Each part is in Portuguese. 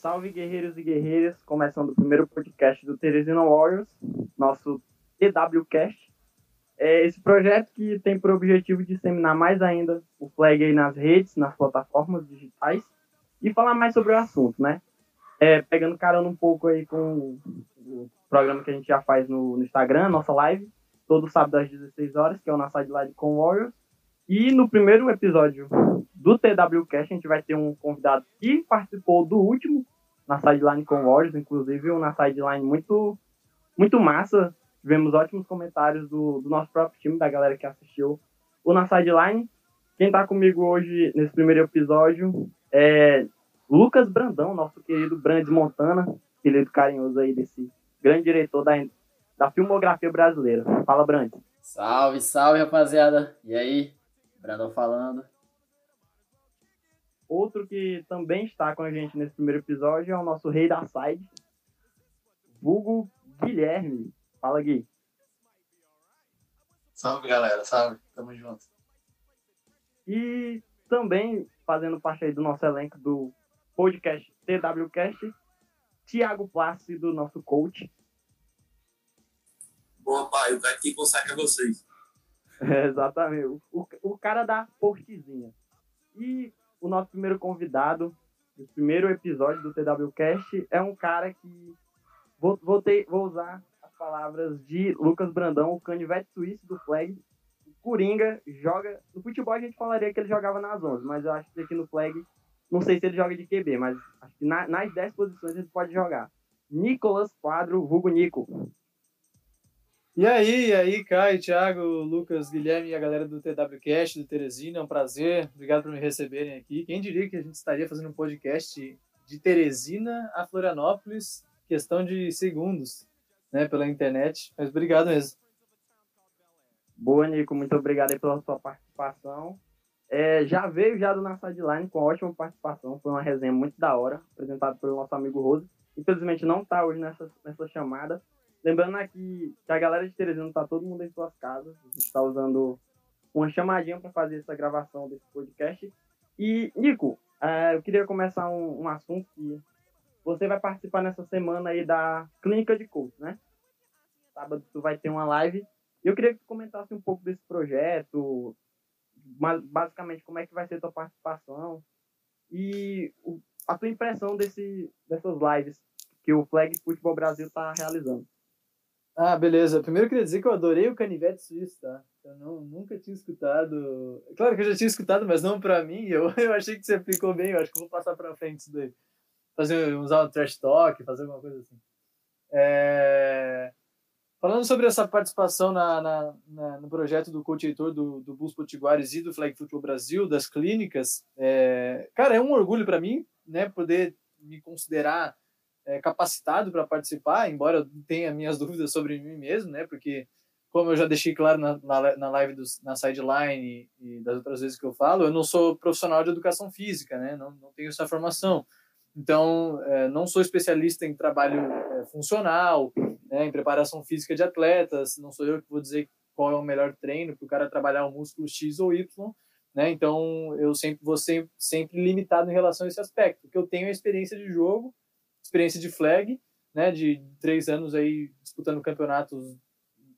Salve guerreiros e guerreiras, começando o primeiro podcast do Teresina Warriors, nosso TWCast. É esse projeto que tem por objetivo disseminar mais ainda o flag aí nas redes, nas plataformas digitais e falar mais sobre o assunto, né? É, pegando carona um pouco aí com o programa que a gente já faz no, no Instagram, nossa live, todo sábado às 16 horas, que é o nossa Live com Warriors. E no primeiro episódio do TWCast, a gente vai ter um convidado que participou do último na sideline com Warriors, inclusive um na sideline muito, muito massa. Tivemos ótimos comentários do, do nosso próprio time, da galera que assistiu o na sideline. Quem está comigo hoje nesse primeiro episódio é Lucas Brandão, nosso querido Brandes Montana, querido carinhoso aí desse grande diretor da, da filmografia brasileira. Fala, Brandes. Salve, salve, rapaziada. E aí? Brandão falando. Outro que também está com a gente nesse primeiro episódio é o nosso rei da side, Hugo Guilherme. Fala, Gui. Salve, galera. Salve. Tamo junto. E também fazendo parte aí do nosso elenco do podcast TWCast, Tiago Plácido, nosso coach. Boa, pai. O cara que consagra vocês. É, exatamente. O, o cara da portezinha. E o nosso primeiro convidado, o primeiro episódio do TWCast, é um cara que vou, vou, ter, vou usar as palavras de Lucas Brandão, o canivete suíço do Flag. O Coringa joga. No futebol a gente falaria que ele jogava nas 11, mas eu acho que aqui no Flag, não sei se ele joga de QB, mas acho que na, nas 10 posições ele pode jogar. Nicolas Quadro, Hugo Nico. E aí, e aí, Caio, Thiago, Lucas, Guilherme e a galera do TWCast, do Teresina, é um prazer. Obrigado por me receberem aqui. Quem diria que a gente estaria fazendo um podcast de Teresina a Florianópolis, questão de segundos, né, pela internet. Mas obrigado mesmo. Boa, Nico, muito obrigado pela sua participação. É, já veio já do Na Sideline com ótima participação, foi uma resenha muito da hora, apresentada pelo nosso amigo Rose. Infelizmente não está hoje nessa, nessa chamada, Lembrando aqui que a galera de Teresina está todo mundo em suas casas. A gente está usando uma chamadinha para fazer essa gravação desse podcast. E, Nico, é, eu queria começar um, um, assunto que você vai participar nessa semana aí da Clínica de Coach, né? Sábado tu vai ter uma live. Eu queria que tu comentasse um pouco desse projeto, basicamente como é que vai ser tua participação e a tua impressão desse, dessas lives que o Flag Futebol Brasil está realizando. Ah, beleza. Primeiro eu queria dizer que eu adorei o canivete suíço, tá? Eu não, nunca tinha escutado. Claro que eu já tinha escutado, mas não pra mim. Eu, eu achei que você aplicou bem. Eu acho que eu vou passar pra frente isso daí. Fazer, usar um trash talk, fazer alguma coisa assim. É... Falando sobre essa participação na, na, na, no projeto do coach Heitor do, do Bulls Potiguares e do Flag Football Brasil, das clínicas, é... cara, é um orgulho para mim, né, poder me considerar é, capacitado para participar, embora eu tenha minhas dúvidas sobre mim mesmo, né? Porque, como eu já deixei claro na, na, na live do, na sideline e, e das outras vezes que eu falo, eu não sou profissional de educação física, né? Não, não tenho essa formação. Então, é, não sou especialista em trabalho é, funcional, né, em preparação física de atletas, não sou eu que vou dizer qual é o melhor treino para o cara trabalhar o músculo X ou Y, né? Então, eu sempre vou sempre, sempre limitado em relação a esse aspecto, porque eu tenho a experiência de jogo experiência de flag, né, de três anos aí disputando campeonatos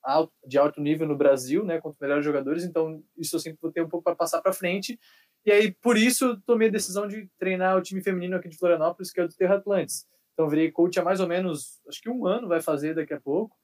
alto, de alto nível no Brasil, né, contra melhores jogadores, então isso eu sempre vou ter um pouco para passar para frente. E aí, por isso, tomei a decisão de treinar o time feminino aqui de Florianópolis, que é o do Terra Atlantis. Então, virei coach há mais ou menos, acho que um ano vai fazer daqui a pouco.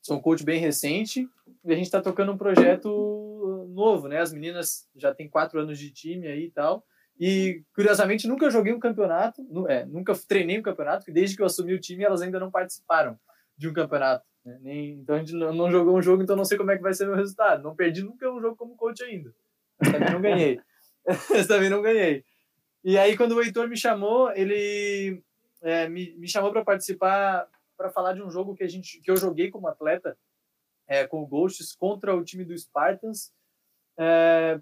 Sou um coach bem recente e a gente está tocando um projeto novo, né? As meninas já têm quatro anos de time aí e tal. E, curiosamente, nunca joguei um campeonato, é, nunca treinei um campeonato, porque desde que eu assumi o time, elas ainda não participaram de um campeonato. Né? Nem, então, a gente não jogou um jogo, então não sei como é que vai ser meu resultado. Não perdi nunca um jogo como coach ainda. Mas também não ganhei. Também não ganhei. E aí, quando o Heitor me chamou, ele é, me, me chamou para participar, para falar de um jogo que, a gente, que eu joguei como atleta, é, com o Ghosts, contra o time do Spartans. É,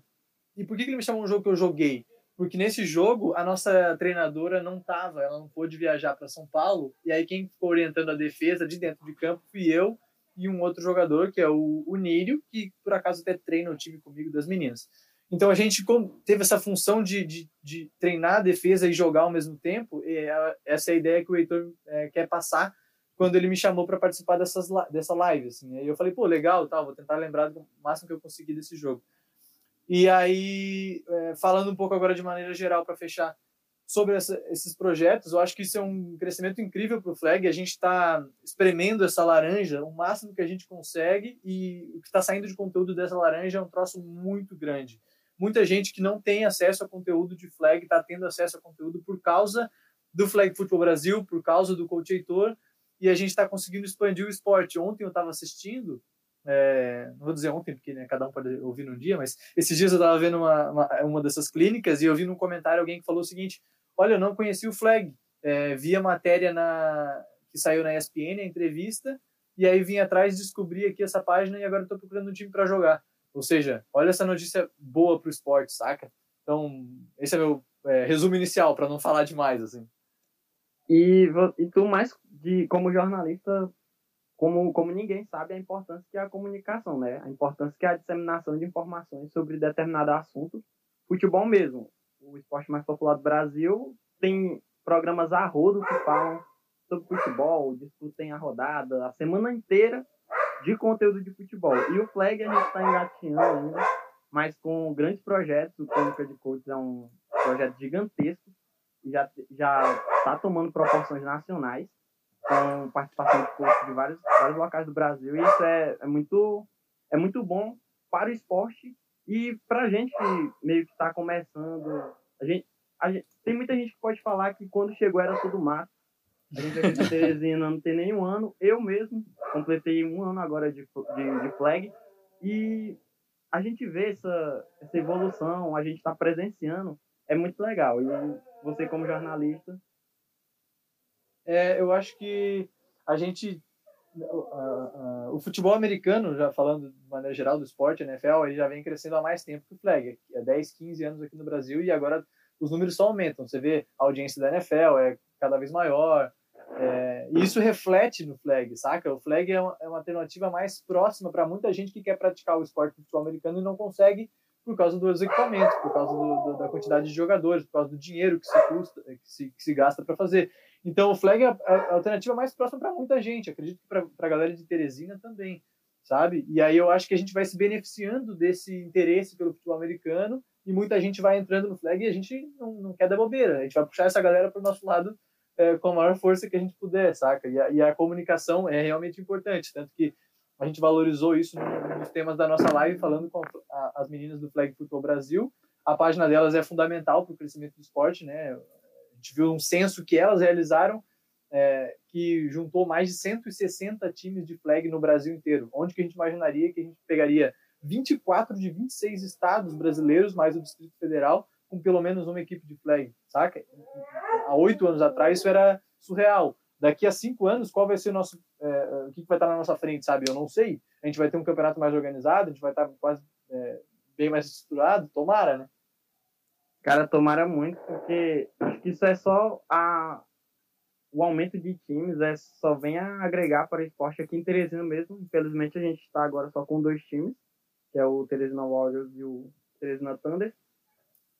e por que, que ele me chamou um jogo que eu joguei? Porque nesse jogo a nossa treinadora não estava, ela não pôde viajar para São Paulo, e aí quem ficou orientando a defesa de dentro de campo fui eu e um outro jogador, que é o, o Nírio, que por acaso até treina o time comigo das meninas. Então a gente teve essa função de, de, de, treinar a defesa e jogar ao mesmo tempo. É, essa é a ideia que o Heitor é, quer passar quando ele me chamou para participar dessas, dessa live. Assim. Aí eu falei, pô, legal, tal, vou tentar lembrar do máximo que eu conseguir desse jogo. E aí, é, falando um pouco agora de maneira geral para fechar sobre essa, esses projetos, eu acho que isso é um crescimento incrível para o Flag. A gente está espremendo essa laranja o máximo que a gente consegue e o que está saindo de conteúdo dessa laranja é um troço muito grande muita gente que não tem acesso a conteúdo de flag está tendo acesso a conteúdo por causa do Flag Football Brasil, por causa do Coach Heitor, e a gente está conseguindo expandir o esporte. Ontem eu estava assistindo, é, não vou dizer ontem, porque né, cada um pode ouvir num dia, mas esses dias eu estava vendo uma, uma, uma, dessas clínicas e eu vi num comentário alguém que falou o seguinte: Olha, eu não conheci o Flag, é, vi a matéria na, que saiu na ESPN, a entrevista, e aí vim atrás, descobri aqui essa página e agora estou procurando um time para jogar. Ou seja, olha essa notícia boa para o esporte, saca? Então, esse é meu é, resumo inicial, para não falar demais, assim. E, e tu, mais de, como jornalista, como, como ninguém sabe, a importância que é a comunicação, né? A importância que é a disseminação de informações sobre determinado assunto. Futebol mesmo, o esporte mais popular do Brasil, tem programas a rodo que falam sobre futebol, discutem a rodada, a semana inteira de conteúdo de futebol. E o Flag a gente está engatinhando ainda, mas com grandes projetos. O Crônica de Coaches é um projeto gigantesco já já está tomando proporções nacionais com participação de coaches de vários, vários locais do Brasil. E isso é, é, muito, é muito bom para o esporte e para a gente que meio que está começando. A gente, a gente, tem muita gente que pode falar que quando chegou era tudo mato. A gente aqui de Teresina não tem nenhum ano. Eu mesmo completei um ano agora de, de, de flag. E a gente vê essa, essa evolução, a gente está presenciando. É muito legal. E você, como jornalista. É, eu acho que a gente. Uh, uh, o futebol americano, já falando de maneira geral do esporte, a NFL, ele já vem crescendo há mais tempo que o flag. Há 10, 15 anos aqui no Brasil e agora os números só aumentam. Você vê a audiência da NFL é cada vez maior, é, e isso reflete no flag, saca? O flag é uma, é uma alternativa mais próxima para muita gente que quer praticar o esporte futebol americano e não consegue por causa dos equipamentos, por causa do, do, da quantidade de jogadores, por causa do dinheiro que se custa, que se, que se gasta para fazer. Então o flag é a, alternativa mais próxima para muita gente. Acredito que para a galera de Teresina também, sabe? E aí eu acho que a gente vai se beneficiando desse interesse pelo futebol americano e muita gente vai entrando no flag e a gente não, não quer dar bobeira. A gente vai puxar essa galera para o nosso lado é, com a maior força que a gente puder, saca? E a, e a, comunicação é realmente importante, tanto que a gente valorizou isso nos temas da nossa live, falando com a, as meninas do Flag Football Brasil. A página delas é fundamental para o crescimento do esporte, né? Gente viu um censo que elas realizaram é, que juntou mais de 160 times de flag no Brasil inteiro. Onde que a gente imaginaria que a gente pegaria 24 de 26 estados brasileiros, mais o Distrito Federal, com pelo menos uma equipe de flag, saca? Há oito anos atrás isso era surreal. Daqui a cinco anos, qual vai ser o nosso. É, o que vai estar na nossa frente, sabe? Eu não sei. A gente vai ter um campeonato mais organizado, a gente vai estar quase é, bem mais estruturado, tomara, né? Cara, tomara muito, porque acho que isso é só a, o aumento de times, é, só vem a agregar para o esporte aqui em Teresina mesmo. Infelizmente, a gente está agora só com dois times, que é o Teresina Warriors e o Teresina Thunder.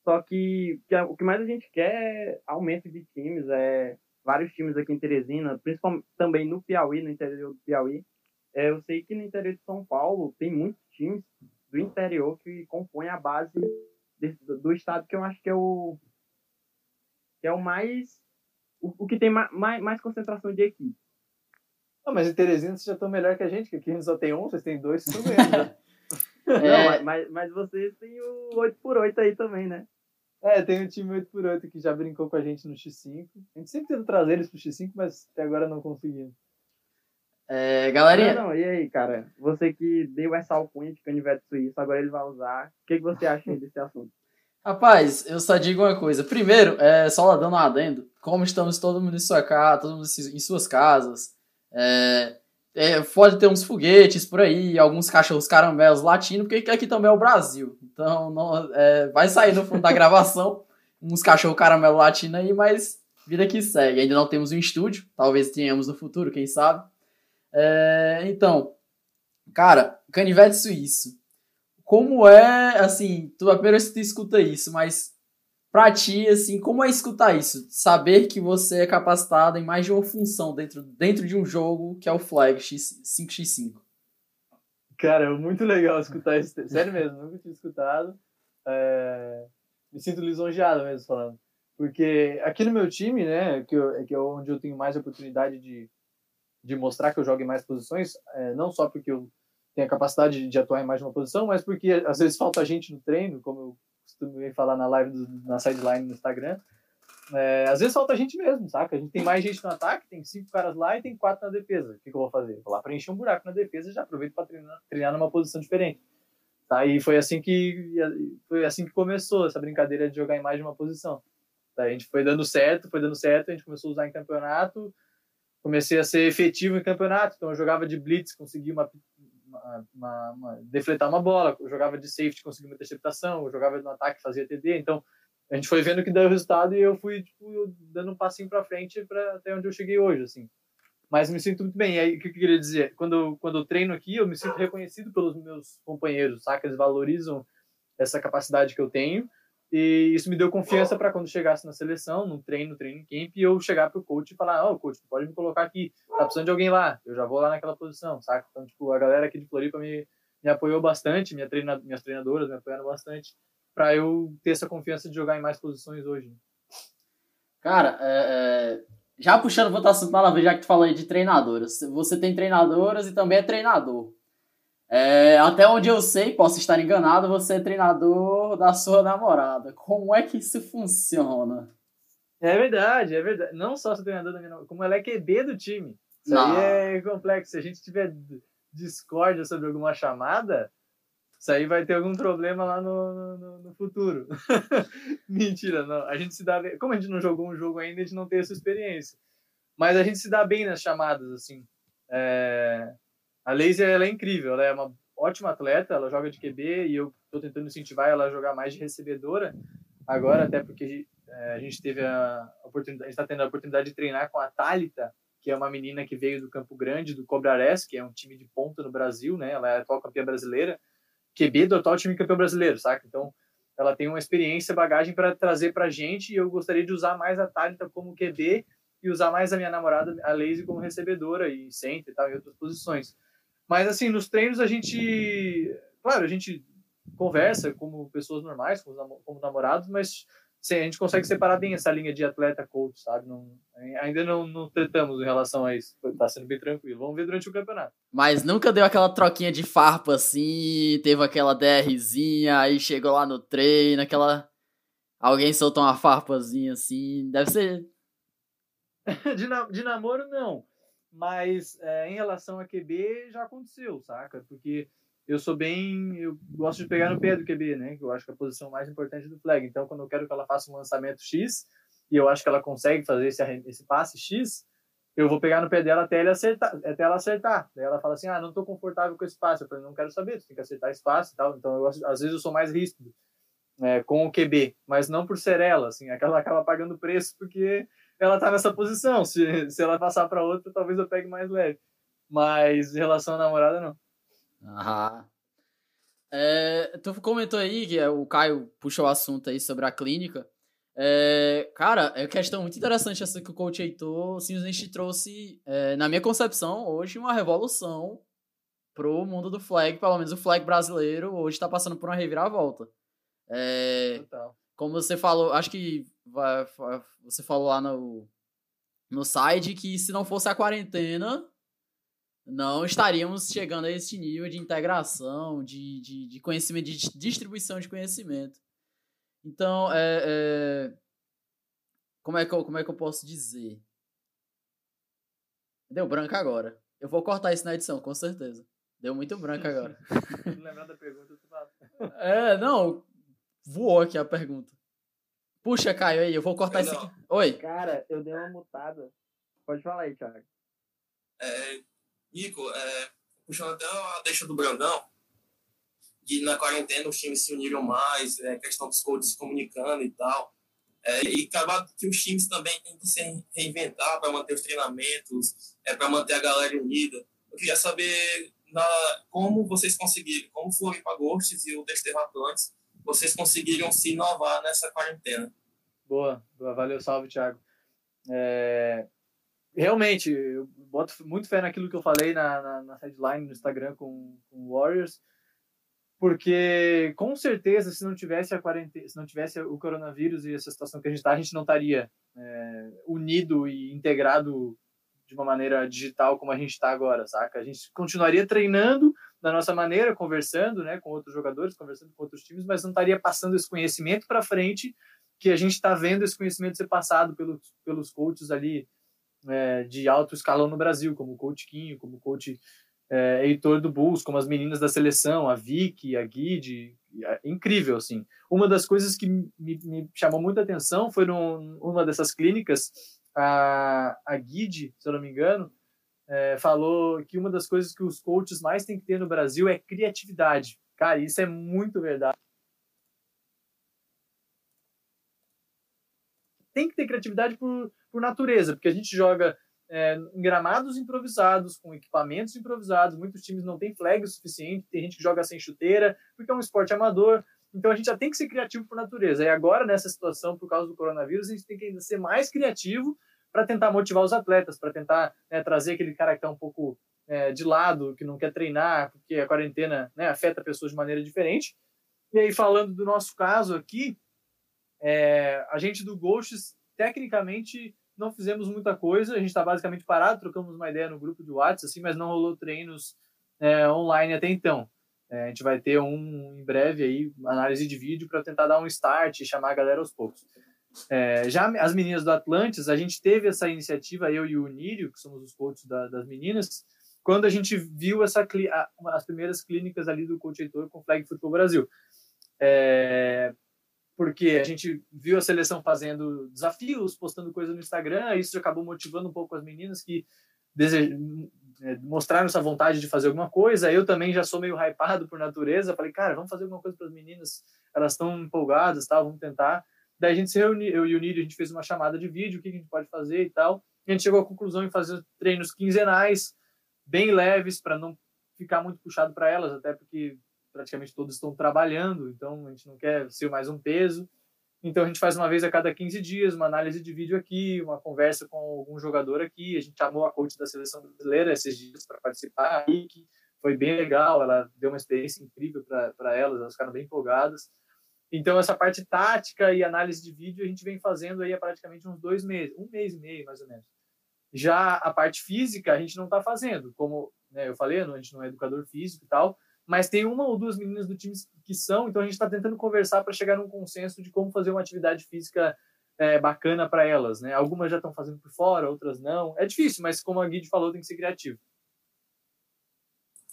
Só que, que o que mais a gente quer é aumento de times, é vários times aqui em Teresina, principalmente também no Piauí, no interior do Piauí. É, eu sei que no interior de São Paulo tem muitos times do interior que compõem a base do, do estado que eu acho que é o que é o mais o, o que tem mais, mais, mais concentração de equipe. Não, mas em Teresina vocês já estão melhor que a gente, que aqui a gente só tem um, vocês têm dois, vocês estão né? é... Não, mas, mas vocês têm o 8x8 aí também, né? É, tem um time 8x8 que já brincou com a gente no X5. A gente sempre tenta trazer eles pro X5, mas até agora não conseguimos. É, galerinha. Não, não, e aí, cara? Você que deu essa alcunha de canivete suíço, agora ele vai usar. O que, que você acha desse assunto? Rapaz, eu só digo uma coisa. Primeiro, é, só lá dando um adendo, como estamos todo mundo em sua casa, todo mundo em suas casas, é, é, pode ter uns foguetes por aí, alguns cachorros caramelos latindo, porque aqui também é o Brasil. Então não, é, vai sair no fundo da gravação uns cachorros caramelo latindo aí, mas vida que segue. Ainda não temos um estúdio, talvez tenhamos no futuro, quem sabe. É, então, cara, canivete suíço. como é, assim, tu, a primeira vez que tu escuta isso, mas pra ti, assim, como é escutar isso? Saber que você é capacitado em mais de uma função dentro, dentro de um jogo que é o Flag X, 5x5. Cara, é muito legal escutar isso. Sério mesmo, nunca tinha escutado. É... Me sinto lisonjeado mesmo falando. Porque aqui no meu time, né, que, eu, que é onde eu tenho mais oportunidade de, de mostrar que eu jogo em mais posições, é, não só porque eu tenho a capacidade de atuar em mais de uma posição, mas porque às vezes falta gente no treino, como eu costumo falar na live, do, na sideline no Instagram. É, às vezes falta gente mesmo, saca? A gente tem mais gente no ataque, tem cinco caras lá e tem quatro na defesa. O que, que eu vou fazer? Vou lá preencher um buraco na defesa e já aproveito para treinar, treinar numa posição diferente. Tá? E foi assim que foi assim que começou essa brincadeira de jogar em mais de uma posição. Tá? A gente foi dando certo, foi dando certo, a gente começou a usar em campeonato, comecei a ser efetivo em campeonato, então eu jogava de blitz, consegui uma, uma, uma, uma defletar uma bola, eu jogava de safety, consegui uma interceptação, eu jogava no ataque, fazia TD, então a gente foi vendo que deu resultado e eu fui tipo, dando um passinho para frente para até onde eu cheguei hoje, assim. Mas me sinto muito bem. E aí, o que eu queria dizer? Quando, quando eu treino aqui, eu me sinto reconhecido pelos meus companheiros, saca? Eles valorizam essa capacidade que eu tenho. E isso me deu confiança para quando chegasse na seleção, no treino, no treino camp, eu chegar pro coach e falar: Ó, oh, coach, pode me colocar aqui, tá precisando de alguém lá, eu já vou lá naquela posição, saca? Então, tipo, a galera aqui de Floripa me, me apoiou bastante, minha treina, minhas treinadoras me apoiaram bastante para eu ter essa confiança de jogar em mais posições hoje. Cara, é, é, já puxando o assunto lá, já que tu falou aí de treinadoras, você tem treinadoras e também é treinador. É, até onde eu sei, posso estar enganado, você é treinador da sua namorada. Como é que isso funciona? É verdade, é verdade. Não só sou treinador da minha namorada, como ela é QB do time. Isso Não. aí é complexo. Se a gente tiver discórdia sobre alguma chamada, isso aí vai ter algum problema lá no, no, no futuro. Mentira, não. A gente se dá bem. Como a gente não jogou um jogo ainda, a gente não tem essa experiência. Mas a gente se dá bem nas chamadas, assim. É... A Laser, ela é incrível. Ela é uma ótima atleta, ela joga de QB e eu estou tentando incentivar ela a jogar mais de recebedora. Agora, até porque é, a gente teve a oportunidade, está tendo a oportunidade de treinar com a Thalita, que é uma menina que veio do Campo Grande, do Cobrares, que é um time de ponta no Brasil, né? Ela é atual campeã brasileira. QB do atual time campeão brasileiro, saca? Então, ela tem uma experiência, bagagem para trazer para gente e eu gostaria de usar mais a Thalita como QB e usar mais a minha namorada, a Lazy, como recebedora e center e tal, em outras posições. Mas, assim, nos treinos a gente... Claro, a gente conversa como pessoas normais, como, namorados, mas a gente consegue separar bem essa linha de atleta-coach, sabe? Não, ainda não, não tratamos em relação a isso. Tá sendo bem tranquilo. Vamos ver durante o campeonato. Mas nunca deu aquela troquinha de farpa assim, teve aquela DRzinha, aí chegou lá no treino, aquela. Alguém soltou uma farpazinha assim. Deve ser. de, na... de namoro, não. Mas é, em relação a QB, já aconteceu, saca? Porque eu sou bem. Eu gosto de pegar no pé do QB, né? Que eu acho que é a posição mais importante do flag. Então, quando eu quero que ela faça um lançamento X, e eu acho que ela consegue fazer esse, esse passe X, eu vou pegar no pé dela até, ele acertar, até ela acertar. Daí ela fala assim: ah, não estou confortável com esse passe. Eu falei: não quero saber, tu tem que acertar esse passe e tal. Então, eu, às vezes eu sou mais ríspido é, com o QB, mas não por ser ela, assim, aquela acaba pagando preço porque ela tá nessa posição. Se, se ela passar para outra, talvez eu pegue mais leve. Mas em relação à namorada, não. Aham. É, tu comentou aí que é, o Caio puxou o assunto aí sobre a clínica. É, cara, é uma questão muito interessante essa que o coach Heitor simplesmente trouxe, é, na minha concepção, hoje uma revolução pro mundo do flag, pelo menos o flag brasileiro hoje está passando por uma reviravolta. É, Total. Como você falou, acho que você falou lá no, no site que se não fosse a quarentena, não estaríamos chegando a esse nível de integração, de, de, de conhecimento, de distribuição de conhecimento. Então, é, é, como, é que eu, como é que eu posso dizer? Deu branco agora. Eu vou cortar isso na edição, com certeza. Deu muito branco agora. lembrar da pergunta, tu fala. É, não. Voou aqui a pergunta. Puxa, Caio, aí, eu vou cortar eu isso aqui. Oi. Cara, eu dei uma mutada. Pode falar aí, Thiago. É, Nico, é, puxando até a deixa do Brandão, que na quarentena os times se uniram mais, é, questão dos coaches se comunicando e tal. É, e acabar que os times também têm que se reinventar para manter os treinamentos, é, para manter a galera unida. Eu queria saber, na, como vocês conseguiram, como Floripa Ghosts e o Desterro Atlantis, vocês conseguiram se inovar nessa quarentena. Boa, boa. valeu, salve, Thiago. É, realmente, eu boto muito fé naquilo que eu falei na, na, na headline no Instagram com, o Warriors, porque com certeza, se não tivesse a quarentena, se não tivesse o coronavírus e essa situação que a gente está, a gente não estaria é, unido e integrado de uma maneira digital como a gente está agora, saca? A gente continuaria treinando da nossa maneira, conversando, né, com outros jogadores, conversando com outros times, mas não estaria passando esse conhecimento para frente que a gente está vendo esse conhecimento ser passado pelos, pelos coaches ali é, de alto escalão no Brasil, como o coach Quinho, como o coach é, Heitor do Bulls, como as meninas da seleção, a Vicky, a Guide, é incrível, assim. Uma das coisas que me, me chamou muita atenção foi numa dessas clínicas, a, a Guide, se eu não me engano, é, falou que uma das coisas que os coaches mais têm que ter no Brasil é criatividade. Cara, isso é muito verdade. Tem que ter criatividade por, por natureza, porque a gente joga é, em gramados improvisados, com equipamentos improvisados. Muitos times não têm flag o suficiente, tem gente que joga sem chuteira, porque é um esporte amador. Então a gente já tem que ser criativo por natureza. E agora, nessa situação, por causa do coronavírus, a gente tem que ainda ser mais criativo para tentar motivar os atletas, para tentar né, trazer aquele cara que está um pouco é, de lado, que não quer treinar, porque a quarentena né, afeta pessoas de maneira diferente. E aí, falando do nosso caso aqui, é, a gente do Ghosts, tecnicamente, não fizemos muita coisa, a gente está basicamente parado, trocamos uma ideia no grupo de WhatsApp, assim, mas não rolou treinos é, online até então. É, a gente vai ter um em breve aí, análise de vídeo para tentar dar um start e chamar a galera aos poucos. É, já as meninas do Atlantis, a gente teve essa iniciativa, eu e o Nírio, que somos os coaches da, das meninas, quando a gente viu essa, as primeiras clínicas ali do coach Heitor com Flag Football Brasil. É, porque a gente viu a seleção fazendo desafios, postando coisa no Instagram, isso acabou motivando um pouco as meninas que é, mostraram essa vontade de fazer alguma coisa. Eu também já sou meio hypado por natureza, falei, cara, vamos fazer alguma coisa para as meninas, elas estão empolgadas, tal, vamos tentar. Daí a gente se reuniu, eu e o Nírio, a gente fez uma chamada de vídeo, o que a gente pode fazer e tal. E a gente chegou à conclusão em fazer treinos quinzenais, bem leves, para não ficar muito puxado para elas, até porque praticamente todos estão trabalhando, então a gente não quer ser mais um peso. Então a gente faz uma vez a cada 15 dias, uma análise de vídeo aqui, uma conversa com algum jogador aqui. A gente chamou a coach da seleção brasileira esses dias para participar, que foi bem legal, ela deu uma experiência incrível para elas, elas ficaram bem empolgadas. Então essa parte tática e análise de vídeo a gente vem fazendo aí há praticamente uns dois meses, um mês e meio mais ou menos. Já a parte física a gente não está fazendo, como né, eu falei, a gente não é educador físico e tal, mas tem uma ou duas meninas do time que são, então a gente está tentando conversar para chegar num consenso de como fazer uma atividade física é, bacana para elas, né? Algumas já estão fazendo por fora, outras não. É difícil, mas como a Guide falou, tem que ser criativo.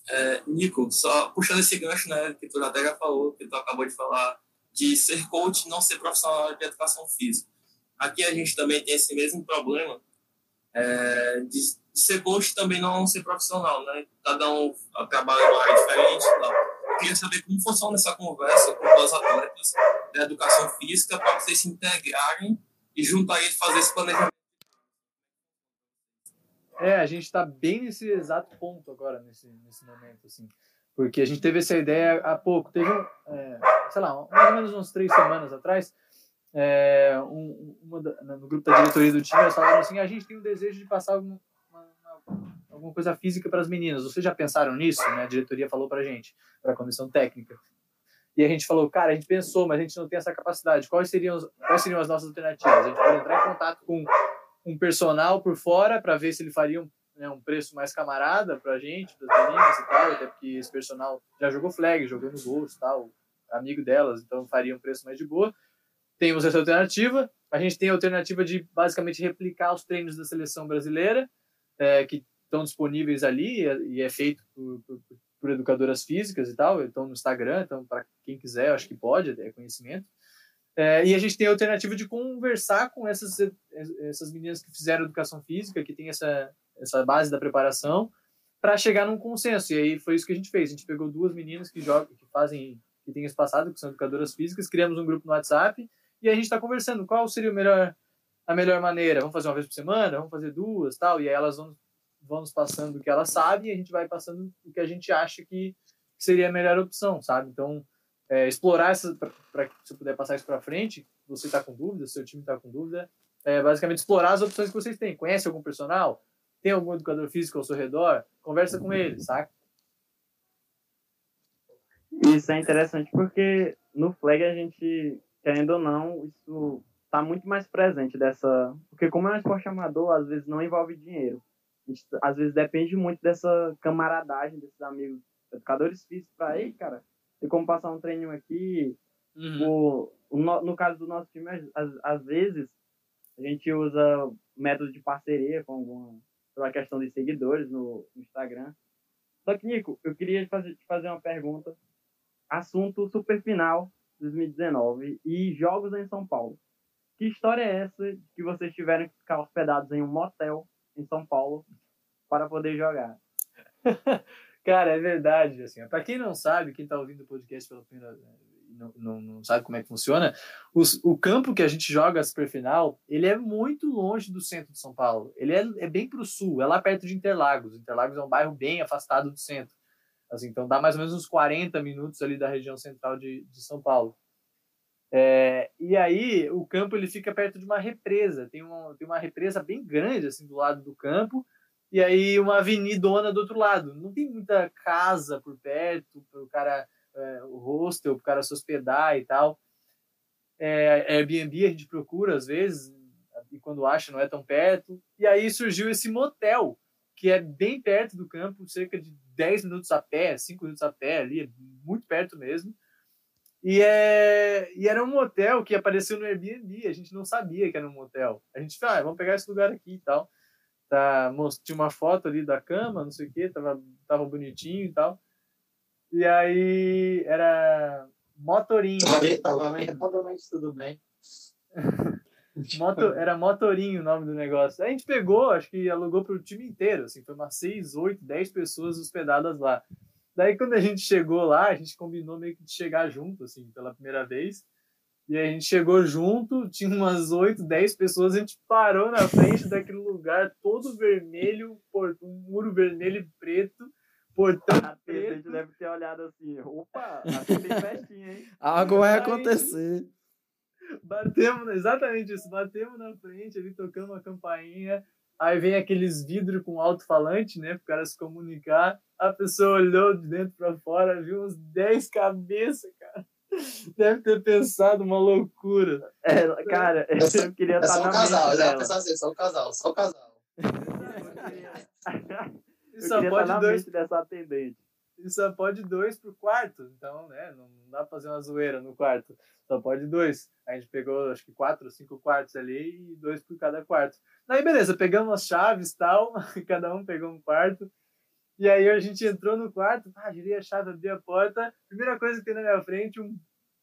É, Nico, só puxando esse gancho, né, que tu até já falou, que tu acabou de falar, de ser coach não ser profissional de educação física. Aqui a gente também tem esse mesmo problema é, de de ser coach também não ser profissional, né? Cada um trabalha uma área diferente e tal. Eu queria saber como funciona essa conversa com os atletas da educação física para vocês se integrarem e juntar e fazer esse planejamento. É, a gente está bem nesse exato ponto agora, nesse, nesse momento, assim. Porque a gente teve essa ideia há pouco. Teve, é, sei lá, mais ou menos uns três semanas atrás, é, um, uma no grupo da diretoria do time, eles falaram assim, a gente tem o desejo de passar algum, alguma coisa física para as meninas. Vocês já pensaram nisso? Né? A diretoria falou para a gente, para a comissão técnica. E a gente falou, cara, a gente pensou, mas a gente não tem essa capacidade. Quais seriam, quais seriam as nossas alternativas? A gente pode entrar em contato com um personal por fora para ver se ele faria um, né, um preço mais camarada para a gente, para as meninas e tal, até porque esse personal já jogou flag, jogou no Ghost tal, amigo delas, então faria um preço mais de boa. Temos essa alternativa. A gente tem a alternativa de basicamente replicar os treinos da seleção brasileira, é, que estão disponíveis ali e é feito por, por, por, educadoras físicas e tal, estão no Instagram, então para quem quiser, acho que pode, é conhecimento. É, e a gente tem a alternativa de conversar com essas, essas meninas que fizeram educação física, que tem essa, essa base da preparação, para chegar num consenso. E aí foi isso que a gente fez. A gente pegou duas meninas que jogam, que fazem, que têm esse passado, que são educadoras físicas, criamos um grupo no WhatsApp e a gente está conversando qual seria o melhor a melhor maneira. Vamos fazer uma vez por semana, vamos fazer duas, tal. E aí elas vão vão nos passando o que elas sabem e a gente vai passando o que a gente acha que seria a melhor opção, sabe? Então, é, explorar essa, para que você puder passar isso para frente, você está com dúvida, seu time está com dúvida, é basicamente explorar as opções que vocês têm. Conhece algum personal? Tem algum educador físico ao seu redor? Conversa com ele, saca? Isso é interessante porque no flag a gente, querendo ou não, isso está muito mais presente dessa. Porque, como é um esporte amador, às vezes não envolve dinheiro. Gente, às vezes depende muito dessa camaradagem desses amigos educadores físicos para aí, cara, tem como passar um treininho aqui. Uhum. O, o no, no, caso do nosso time, às, às vezes a gente usa método de parceria com alguma pela questão de seguidores no, Instagram. Só que, Nico, eu queria fazer, te fazer uma pergunta. Assunto super final 2019 e jogos em São Paulo. Que história é essa de que vocês tiveram que ficar hospedados em um motel em São Paulo para poder jogar? Cara, é verdade. Assim, para quem não sabe, quem está ouvindo o podcast pela primeira não, não, não sabe como é que funciona, os, o campo que a gente joga a superfinal, ele é muito longe do centro de São Paulo. Ele é, é bem para o sul, é lá perto de Interlagos. Interlagos é um bairro bem afastado do centro. Assim, então dá mais ou menos uns 40 minutos ali da região central de, de São Paulo. É, e aí o campo ele fica perto de uma represa, tem uma, tem uma represa bem grande assim do lado do campo, e aí uma avenidona do outro lado. Não tem muita casa por perto para o cara é, o hostel para o cara se hospedar e tal. É, Airbnb a gente procura às vezes, e quando acha não é tão perto. E aí surgiu esse motel, que é bem perto do campo, cerca de 10 minutos a pé, 5 minutos a pé ali, muito perto mesmo. E, é, e era um motel que apareceu no Airbnb, a gente não sabia que era um motel. A gente falou, ah, vamos pegar esse lugar aqui e tal. Tá, tinha uma foto ali da cama, não sei o que, tava, tava bonitinho e tal. E aí era motorinho. Tava redondamente tudo bem. Moto, era motorinho o nome do negócio. A gente pegou, acho que alugou para o time inteiro, assim, foi umas 6, 8, 10 pessoas hospedadas lá. Daí quando a gente chegou lá, a gente combinou meio que de chegar junto, assim, pela primeira vez. E a gente chegou junto, tinha umas 8, 10 pessoas, a gente parou na frente daquele lugar todo vermelho, um muro vermelho e preto Portão a gente deve ter olhado assim, opa, aqui tem festinha, hein? Algo vai acontecer. Batemos, exatamente isso, batemos na frente ali, tocando uma campainha, aí vem aqueles vidros com alto-falante, né, pro cara se comunicar, a pessoa olhou de dentro para fora, viu uns 10 cabeças, cara. Deve ter pensado uma loucura. É, cara, eu queria é estar só na um casal, já dela. pensar assim, só um casal, só um casal. Eu Só pode dois, dessa atendente. e só pode dois pro quarto. Então, né, não dá pra fazer uma zoeira no quarto. Só pode dois. A gente pegou, acho que quatro ou cinco quartos ali e dois por cada quarto. Aí, beleza, pegamos as chaves e tal, cada um pegou um quarto. E aí a gente entrou no quarto, ah, girei a chave, abri a porta. Primeira coisa que tem na minha frente, um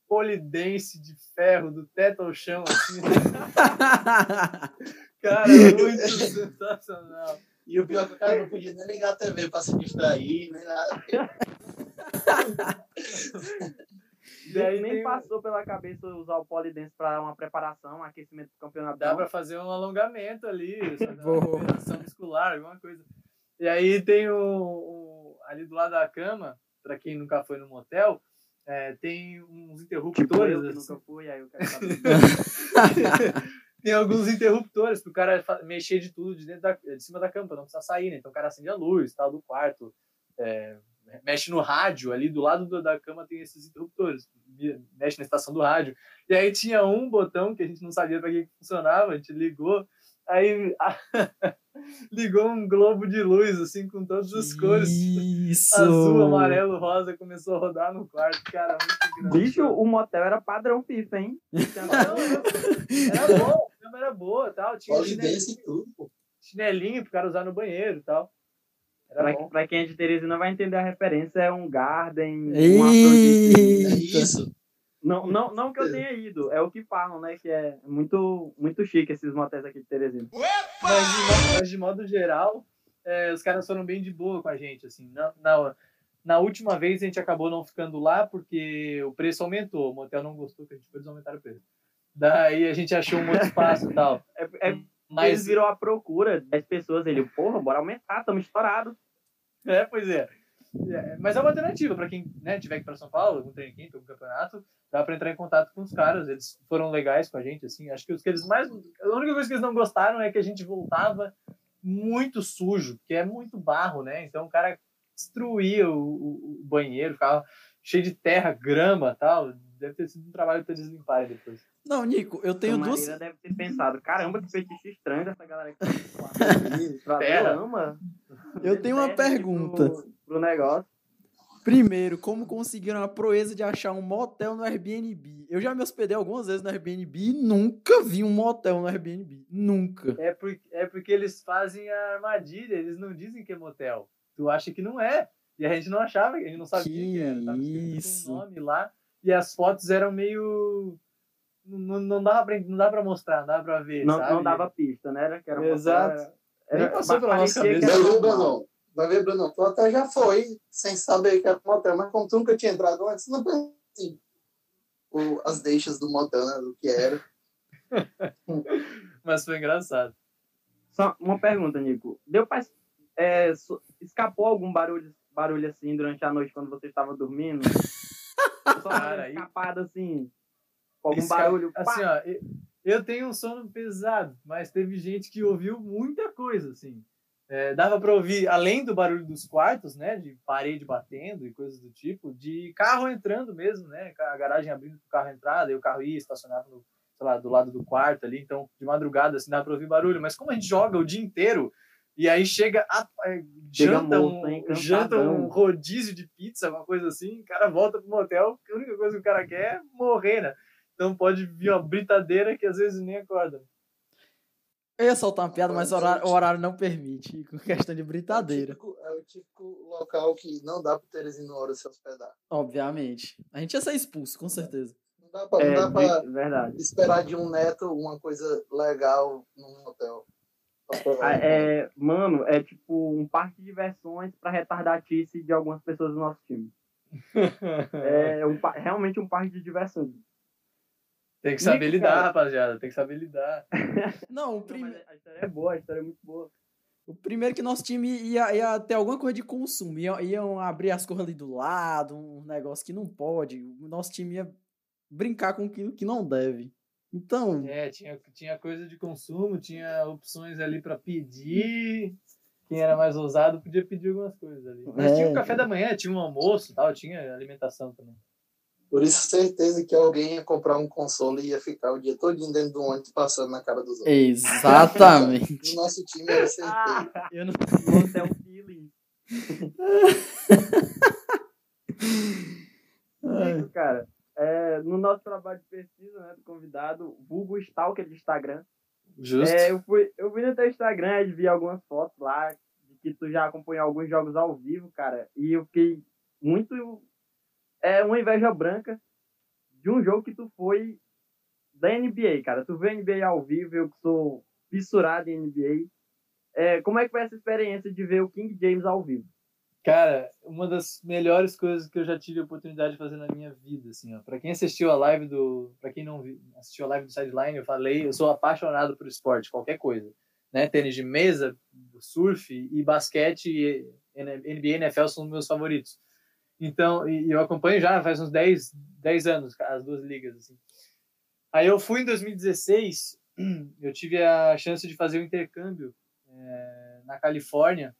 polidense de ferro do teto ao chão, assim. Cara, muito sensacional. E o pior é que o cara não podia nem ligar a TV pra se distrair, nem nada. E aí nem tem passou pela cabeça usar o polidense para uma preparação, um aquecimento do campeonato. Dá pra fazer um alongamento ali, uma Boa. recuperação muscular, alguma coisa. E aí tem o, o- ali do lado da cama, pra quem nunca foi no motel, é, tem uns Tipo, interruptores. eu que assim. nunca fui, aí eu quero saber. tem alguns interruptores pro cara fa- mexer de tudo de dentro da, de cima da cama, não precisar sair, né? Então o cara acende a luz, tal, do quarto, é, mexe no rádio, ali do lado do- da cama tem esses interruptores, me- mexe na estação do rádio. E aí tinha um botão que a gente não sabia para que funcionava, a gente ligou, aí ligou um globo de luz, assim, com todas as cores. Isso! Azul, amarelo, rosa, começou a rodar no quarto, cara, muito grande. Bicho, o motel era padrão FIFA, hein? Era bom, a era boa, tal, tinha chinelinho, Polidense tudo, pô. chinelinho pro cara usar no banheiro e tal. Era Pra, bom. pra quem é de Teresina vai entender a referência, é um Garden, um Eita. Isso. Não, não, não que eu tenha ido, é o que falam, né? Que é muito, muito chique esses motéis aqui de Teresina. Mas de, modo, mas de modo geral, é, os caras foram bem de boa com a gente, assim. Na, na, na última vez a gente acabou não ficando lá porque o preço aumentou. O motel não gostou que a gente foi, eles aumentaram o preço. Daí a gente achou um outro espaço e tal. É, é Mas Eles viram a procura, 10 pessoas, ele, porra, bora aumentar, estamos estourados. É, pois é. É, Mas é uma alternativa para quem né, tiver que ir para São Paulo, algum treino quinto, algum campeonato, dá para entrar em contato com os caras. Eles foram legais com a gente, assim. Acho que os que eles mais. A única coisa que eles não gostaram é que a gente voltava muito sujo, que é muito barro, né? Então o cara destruía o, o- o banheiro, ficava cheio de terra, grama tal. Deve ter sido um trabalho para eles limparem depois. Não, Nico, eu tenho a duas. Marília deve ter pensado, caramba, que fetiche estranho dessa galera que tá Terra. lama. Eu tenho uma aqui pergunta. Pro, pro negócio. Primeiro, como conseguiram a proeza de achar um motel no Airbnb? Eu já me hospedei algumas vezes no Airbnb e nunca vi um motel no Airbnb. Nunca. É porque, é porque eles fazem a armadilha, eles não dizem que é motel. Tu acha que não é. E a gente não achava, a gente não sabia que, Que era. Tava isso. um nome lá. E as fotos eram meio. Não, não, dava pra, não dá pra mostrar, não dava pra ver. Não, sabe? não dava pista, né? Era, que era Exato. coisa- Nem passou pela nossa parecia que cabeça. era normal. Bruno. Vai ver, Bruno. Tu até já foi, sem saber que era um motel, mas como tu nunca tinha entrado antes, não pensa assim. O, as deixas do motel, né? Do que era. Mas foi engraçado. Só uma pergunta, Nico. Deu pra. é, so- escapou algum barulho, barulho assim durante a noite quando você estava dormindo? Só Cara, escapada assim. com Algum Esca- barulho. pá, Assim, ó, eu- eu tenho um sono pesado, mas teve gente que ouviu muita coisa, assim. É, dava pra ouvir, além do barulho dos quartos, né, de parede batendo e coisas do tipo, de carro entrando mesmo, né, a garagem abrindo pro carro entrar, daí o carro ia estacionado no, lá, do lado do quarto ali, então de madrugada assim dava pra ouvir barulho, mas como a gente joga o dia inteiro e aí chega a, é, Chega janta, um, janta um rodízio de pizza, alguma coisa assim, o cara volta pro motel, a única coisa que o cara quer é morrer, né? Então pode vir uma britadeira que às vezes nem acorda. Eu ia soltar uma piada, mas o horário, o horário não permite, com questão de britadeira. É o típico, é o típico local que não dá pro Teresino Hora se hospedar. Obviamente. A gente ia ser expulso, com certeza. Não dá pra, é, não dá pra de- verdade. esperar de um neto uma coisa legal num hotel. Ah, É, mano, é tipo um parque de diversões pra retardatice de algumas pessoas do nosso time. É um, realmente um parque de diversões. Tem que saber Nico, lidar, cara. rapaziada. Tem que saber lidar. Não, o, Não, prime- mas a história é boa, a história é muito boa. o primeiro que nosso time ia, ia ter alguma coisa de consumo. Iam, iam abrir as coisas ali do lado, um negócio que não pode. O nosso time ia brincar com aquilo que não deve. Então, É, tinha, tinha coisa de consumo, tinha opções ali pra pedir. Quem era mais ousado podia pedir algumas coisas ali. Mas É. tinha o café da manhã, tinha um almoço e tal, tinha alimentação também. Por isso, certeza que alguém ia comprar um console e ia ficar o dia todo dentro do ônibus passando na cara dos outros. exatamente. No nosso time era certeza. Ah, Eu não... você é um feeling. Nico, cara, é, no nosso trabalho de pesquisa, né, do convidado, vulgo Stalker de Instagram, Justo. É, eu, fui, eu vi no teu Instagram e vi algumas fotos lá de que tu já acompanhou alguns jogos ao vivo, cara. E eu fiquei muito. É uma inveja branca de um jogo que tu foi da NBA, cara. Tu vê NBA ao vivo, eu que sou fissurado em NBA. É, como é que foi essa experiência de ver o King James ao vivo? Cara, uma das melhores coisas que eu já tive a oportunidade de fazer na minha vida, assim, ó. Pra quem assistiu a live do, para quem não assistiu a live do Sideline, eu falei, eu sou apaixonado por esporte, qualquer coisa, né? Tênis de mesa, surf e basquete, NBA e NFL são os meus favoritos. Então, e eu acompanho já faz uns 10, 10 anos as duas ligas, assim. Aí eu fui em 2016, eu tive a chance de fazer um intercâmbio eh, na Califórnia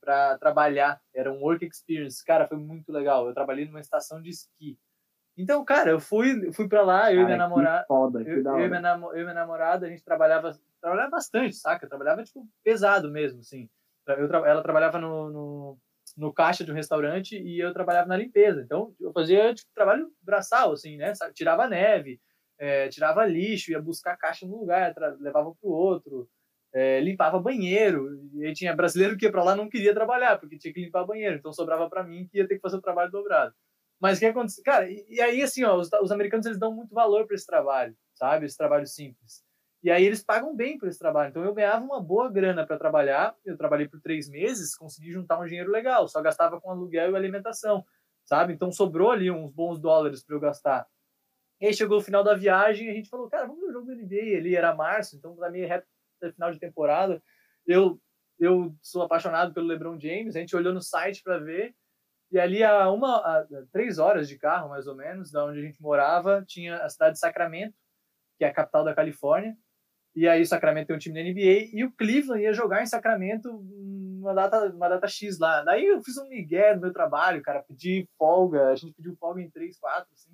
para trabalhar. Era um work experience. Cara, foi muito legal. Eu trabalhei numa estação de esqui. Então, cara, eu fui, fui para lá, eu e minha Cara, namorada. Foda, Eu, eu e minha, namo- eu e minha namorada, a gente trabalhava, trabalhava bastante, saca? Trabalhava, tipo, pesado mesmo, assim. Eu, ela trabalhava no, no, no caixa de um restaurante e eu trabalhava na limpeza. Então, eu fazia, tipo, trabalho braçal, assim, né? Tirava neve, eh, tirava lixo, ia buscar caixa num lugar, levava pro outro, eh, limpava banheiro. E aí tinha brasileiro que ia pra lá não queria trabalhar, porque tinha que limpar banheiro. Então, sobrava para mim que ia ter que fazer o trabalho dobrado. Mas o que acontece? Cara, e, e aí, assim, ó, os, os americanos eles dão muito valor para esse trabalho, sabe? Esse trabalho simples. E aí eles pagam bem por esse trabalho. Então eu ganhava uma boa grana para trabalhar. Eu trabalhei por três meses, consegui juntar um dinheiro legal. Só gastava com aluguel e alimentação, sabe? Então sobrou ali uns bons dólares para eu gastar. E aí chegou o final da viagem e a gente falou, cara, vamos ver o jogo do NBA. Ali era março, então para mim é reta, final de temporada. Eu, eu sou apaixonado pelo LeBron James, a gente olhou no site para ver, e ali a uma, a três horas de carro, mais ou menos, da onde a gente morava, tinha a cidade de Sacramento, que é a capital da Califórnia, e aí Sacramento tem um time da NBA, e o Cleveland ia jogar em Sacramento uma data, uma data X lá. Daí eu fiz um migué no meu trabalho, cara, pedi folga, a gente pediu folga em três, quatro, assim.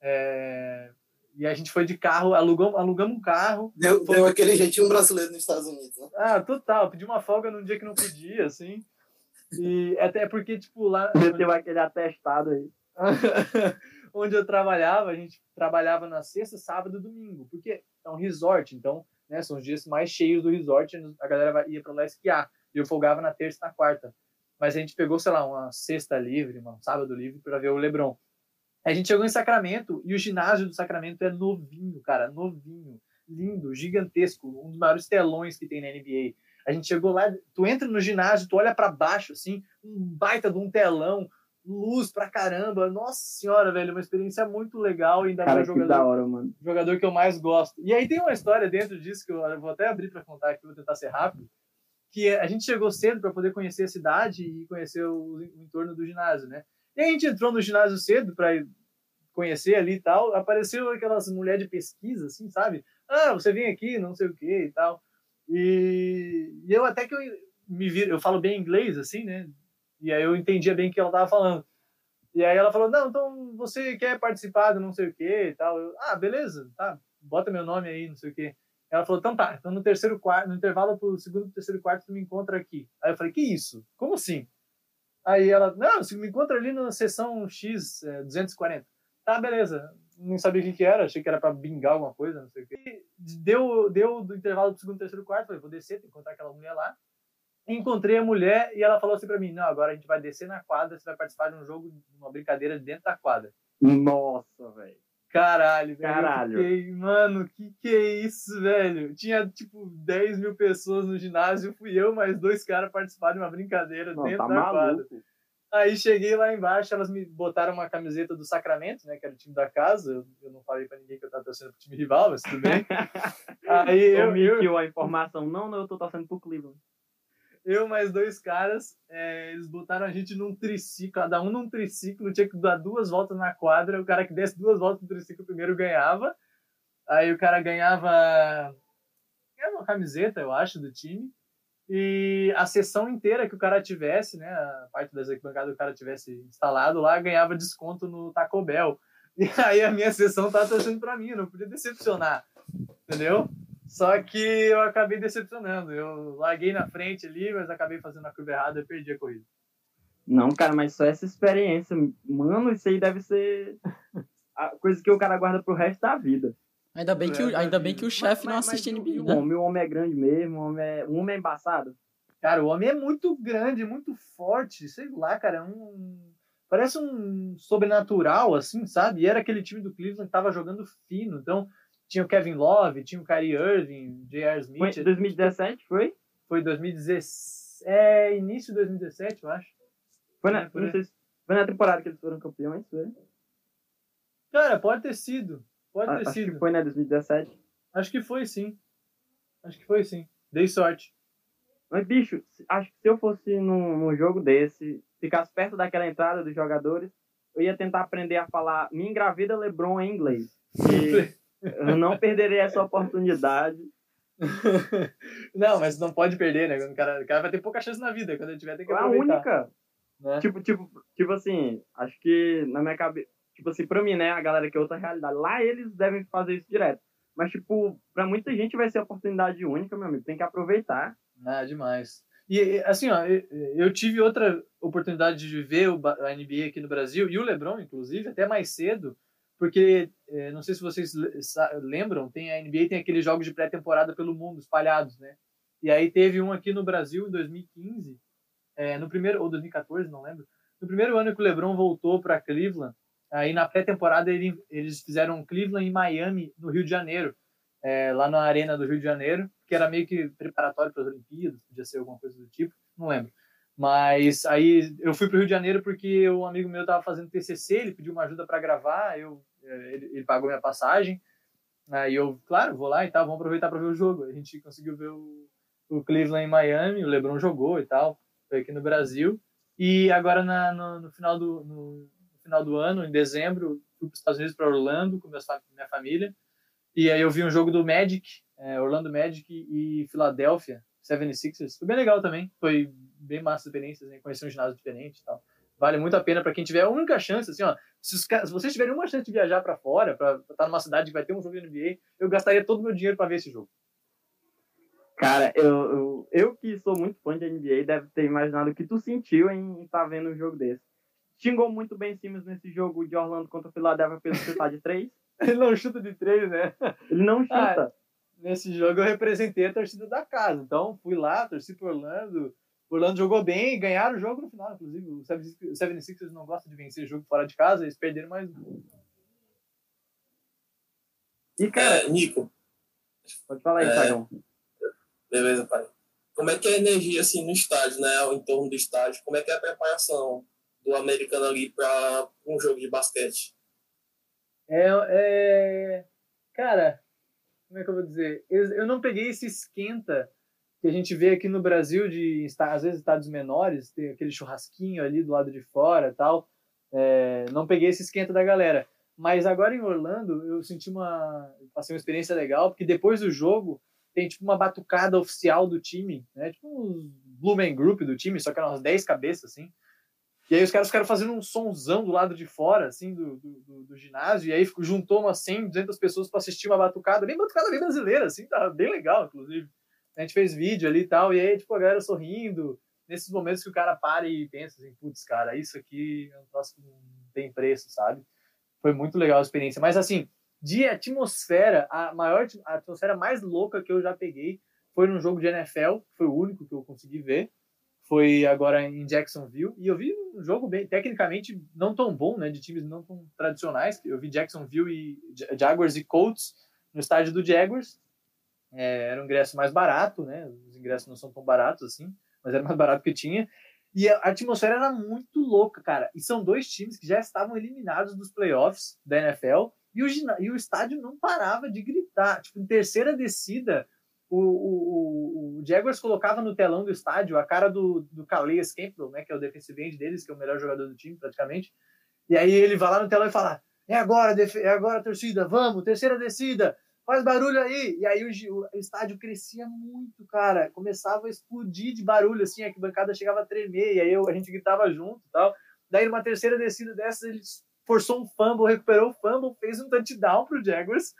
É... E a gente foi de carro, alugamos, alugamos um carro. Deu, foi... deu aquele jeitinho brasileiro nos Estados Unidos, né? Ah, total. Pedi uma folga num dia que não podia, assim. E até porque, tipo, lá. Meteu aquele atestado aí. onde eu trabalhava, a gente trabalhava na sexta, sábado e domingo, porque é um resort, então, né, são os dias mais cheios do resort, a galera ia para lá esquiar. E eu folgava na terça e na quarta. Mas a gente pegou, sei lá, uma sexta livre, um sábado livre para ver o LeBron. A gente chegou em Sacramento e o ginásio do Sacramento é novinho, cara, novinho, lindo, gigantesco, um dos maiores telões que tem na NBA. A gente chegou lá, tu entra no ginásio, tu olha para baixo, assim, um baita de um telão, luz pra caramba. Nossa senhora, velho, uma experiência muito legal. Ainda Cara, mais jogador, da hora, mano. jogador que eu mais gosto. E aí tem uma história dentro disso que eu vou até abrir para contar aqui, vou tentar ser rápido. Que a gente chegou cedo para poder conhecer a cidade e conhecer o, o, entorno do ginásio, né? E a gente entrou no ginásio cedo para conhecer ali e tal. Apareceu aquelas mulheres de pesquisa, assim, sabe? Ah, você vem aqui, não sei o que e tal. E, e eu até que eu me vi, eu falo bem inglês, assim, né? E aí eu entendia bem o que ela estava falando. E aí ela falou, não, então você quer participar do não sei o que e tal. Eu, ah, beleza, tá, bota meu nome aí, não sei o que. Ela falou, então tá, então no terceiro quarto, no intervalo pro segundo e terceiro quarto tu me encontra aqui. Aí eu falei, que isso? Como assim? Aí ela, não, você me encontra ali na sessão X é, 240. Tá, beleza. Não sabia o que, que era, achei que era pra bingar alguma coisa, não sei o que. Deu, deu do intervalo do segundo e terceiro quarto, falei, vou descer, encontrar aquela mulher lá encontrei a mulher e ela falou assim para mim: não, agora a gente vai descer na quadra, você vai participar de um jogo, de uma brincadeira dentro da quadra. Nossa, velho. Caralho, velho. Caralho. Fiquei, mano, que que é isso, velho? Tinha, tipo, 10 mil pessoas no ginásio, fui eu mais dois caras participar de uma brincadeira não, dentro tá da maluco. quadra. Aí cheguei lá embaixo, elas me botaram uma camiseta do Sacramento, né, que era o time da casa. Eu, eu não falei pra ninguém que eu tava torcendo pro time rival, mas tudo bem. Aí eu, eu... a informação. Não, não, eu tô torcendo pro Cleveland eu mais dois caras, é, eles botaram a gente num triciclo, cada um num triciclo, tinha que dar duas voltas na quadra, o cara que desse duas voltas no triciclo primeiro ganhava, aí o cara ganhava, ganhava uma camiseta, eu acho, do time, e a sessão inteira que o cara tivesse, né, a parte das arquibancadas que o cara tivesse instalado lá, ganhava desconto no Taco Bell. E aí a minha sessão tava torcendo para mim, não podia decepcionar, entendeu? Só que eu acabei decepcionando. Eu larguei na frente ali, mas acabei fazendo a curva errada e perdi a corrida. Não, cara, mas só essa experiência. Mano, isso aí deve ser a coisa que o cara guarda pro resto da vida. Ainda bem que, o, ainda bem que o chefe não assiste mas, NBA, né? O homem, o homem é grande mesmo, o homem é, o homem é embaçado. Cara, o homem é muito grande, muito forte, sei lá, cara, é um... Parece um sobrenatural, assim, sabe? E era aquele time do Cleveland que tava jogando fino, então tinha o Kevin Love, tinha o Kyrie Irving, J.R. Smith. Foi 2017, foi? Foi 2017. É, início de 2017, eu acho. Foi na, é, não sei se, foi na temporada que eles foram campeões, foi? Cara, pode ter sido. Pode ter acho sido. Acho que foi, né? 2017. Acho que foi, sim. Acho que foi, sim. Dei sorte. Mas, bicho, acho que se eu fosse num, num jogo desse, ficasse perto daquela entrada dos jogadores, eu ia tentar aprender a falar me engravida LeBron em inglês. E Eu não perderei essa oportunidade. não, mas não pode perder, né? O cara, o cara vai ter pouca chance na vida. Quando ele tiver, tem que aproveitar. A única. Né? Tipo, tipo, tipo assim, acho que na minha cabeça. Tipo assim, pra mim, né? A galera que é outra realidade. Lá eles devem fazer isso direto. Mas, tipo, pra muita gente vai ser oportunidade única, meu amigo. Tem que aproveitar. Ah, demais. E, assim, ó, eu tive outra oportunidade de ver a NBA aqui no Brasil, e o LeBron, inclusive, até mais cedo, porque é, não sei se vocês lembram, tem a NBA tem aqueles jogos de pré-temporada pelo mundo espalhados, né? E aí teve um aqui no Brasil em 2015, é, no primeiro ou 2014, não lembro. No primeiro ano que o LeBron voltou para Cleveland, aí na pré-temporada ele, eles fizeram Cleveland e Miami no Rio de Janeiro, é, lá na arena do Rio de Janeiro, que era meio que preparatório para as Olimpíadas, podia ser alguma coisa do tipo, não lembro. Mas aí eu fui para o Rio de Janeiro porque um amigo meu estava fazendo TCC, ele pediu uma ajuda para gravar, eu, é, ele, ele, pagou minha passagem. Aí eu, claro, vou lá e tal, vamos aproveitar para ver o jogo. A gente conseguiu ver o, o Cleveland em Miami, o LeBron jogou e tal, foi aqui no Brasil. E agora na, no, no, final do, no, no, final do ano, em dezembro, fui para os Estados Unidos, para Orlando, com minha família. E aí eu vi um jogo do Magic, é, Orlando Magic e Philadelphia 76ers. Foi bem legal também. Foi bem massa a experiência, né? conhecer um ginásio diferente e tal. Vale muito a pena para quem tiver a única chance, assim, ó. Se, os, se vocês tiverem uma chance de viajar para fora, para estar numa cidade que vai ter um jogo de NBA, eu gastaria todo o meu dinheiro para ver esse jogo. Cara, eu, eu, eu, que sou muito fã de NBA, deve ter imaginado o que tu sentiu em estar tá vendo um jogo desse. Xingou muito bem Simmons nesse jogo de Orlando contra o Philadelphia pelo chutar de três. Ele não chuta de três, né? Ele não chuta. Ah, nesse jogo eu representei a torcida da casa. Então fui lá, torci por Orlando. Orlando jogou bem, ganharam o jogo no final, inclusive. O 76ers não gosta de vencer jogo fora de casa, eles perderam mais um. E, cara, é, Nico. Pode falar aí, é, Beleza, pai. Como é que é a energia assim no estádio, né? Ao entorno do estádio? Como é que é a preparação do americano ali para um jogo de basquete? É, é, cara, como é que eu vou dizer? Eu não peguei esse esquenta que a gente vê aqui no Brasil de às vezes estados menores, tem aquele churrasquinho ali do lado de fora, tal. É, não peguei esse esquenta da galera. Mas agora em Orlando eu senti uma passei uma experiência legal porque depois do jogo tem tipo uma batucada oficial do time, né? Tipo um Blue Man Group do time, só que eram umas 10 cabeças assim. E aí os caras ficaram fazendo um sonzão do lado de fora, assim, do, do, do ginásio, e aí juntou umas 100, 200 pessoas para assistir uma batucada, bem batucada bem brasileira, assim, tá bem legal, inclusive. A gente fez vídeo ali e tal, e aí, tipo, a galera sorrindo, nesses momentos que o cara para e pensa assim, putz, cara, isso aqui é um troço que não tem preço, sabe? Foi muito legal a experiência. Mas, assim, de atmosfera, a maior, a atmosfera mais louca que eu já peguei foi num jogo de NFL, foi o único que eu consegui ver, foi agora em Jacksonville e eu vi um jogo bem tecnicamente não tão bom, né, de times não tão tradicionais. Eu vi Jacksonville e Jaguars e Colts no estádio do Jaguars. É, era um ingresso mais barato, né? Os ingressos não são tão baratos assim, mas era mais barato que tinha. E a atmosfera era muito louca, cara. E são dois times que já estavam eliminados dos playoffs da NFL e o, e o estádio não parava de gritar. Tipo, em terceira descida, o, o, o, Jaguars colocava no telão do estádio a cara do, do Calais Campbell, né, que é o defensive end deles, que é o melhor jogador do time, praticamente. E aí ele vai lá no telão e fala: É agora, é agora, torcida, vamos, terceira descida, faz barulho aí. E aí o, o, estádio crescia muito, cara, começava a explodir de barulho, assim, a bancada chegava a tremer, e aí eu, a gente gritava junto e tal. Daí, numa terceira descida dessas, ele forçou um fumble, recuperou o fumble, fez um touchdown pro Jaguars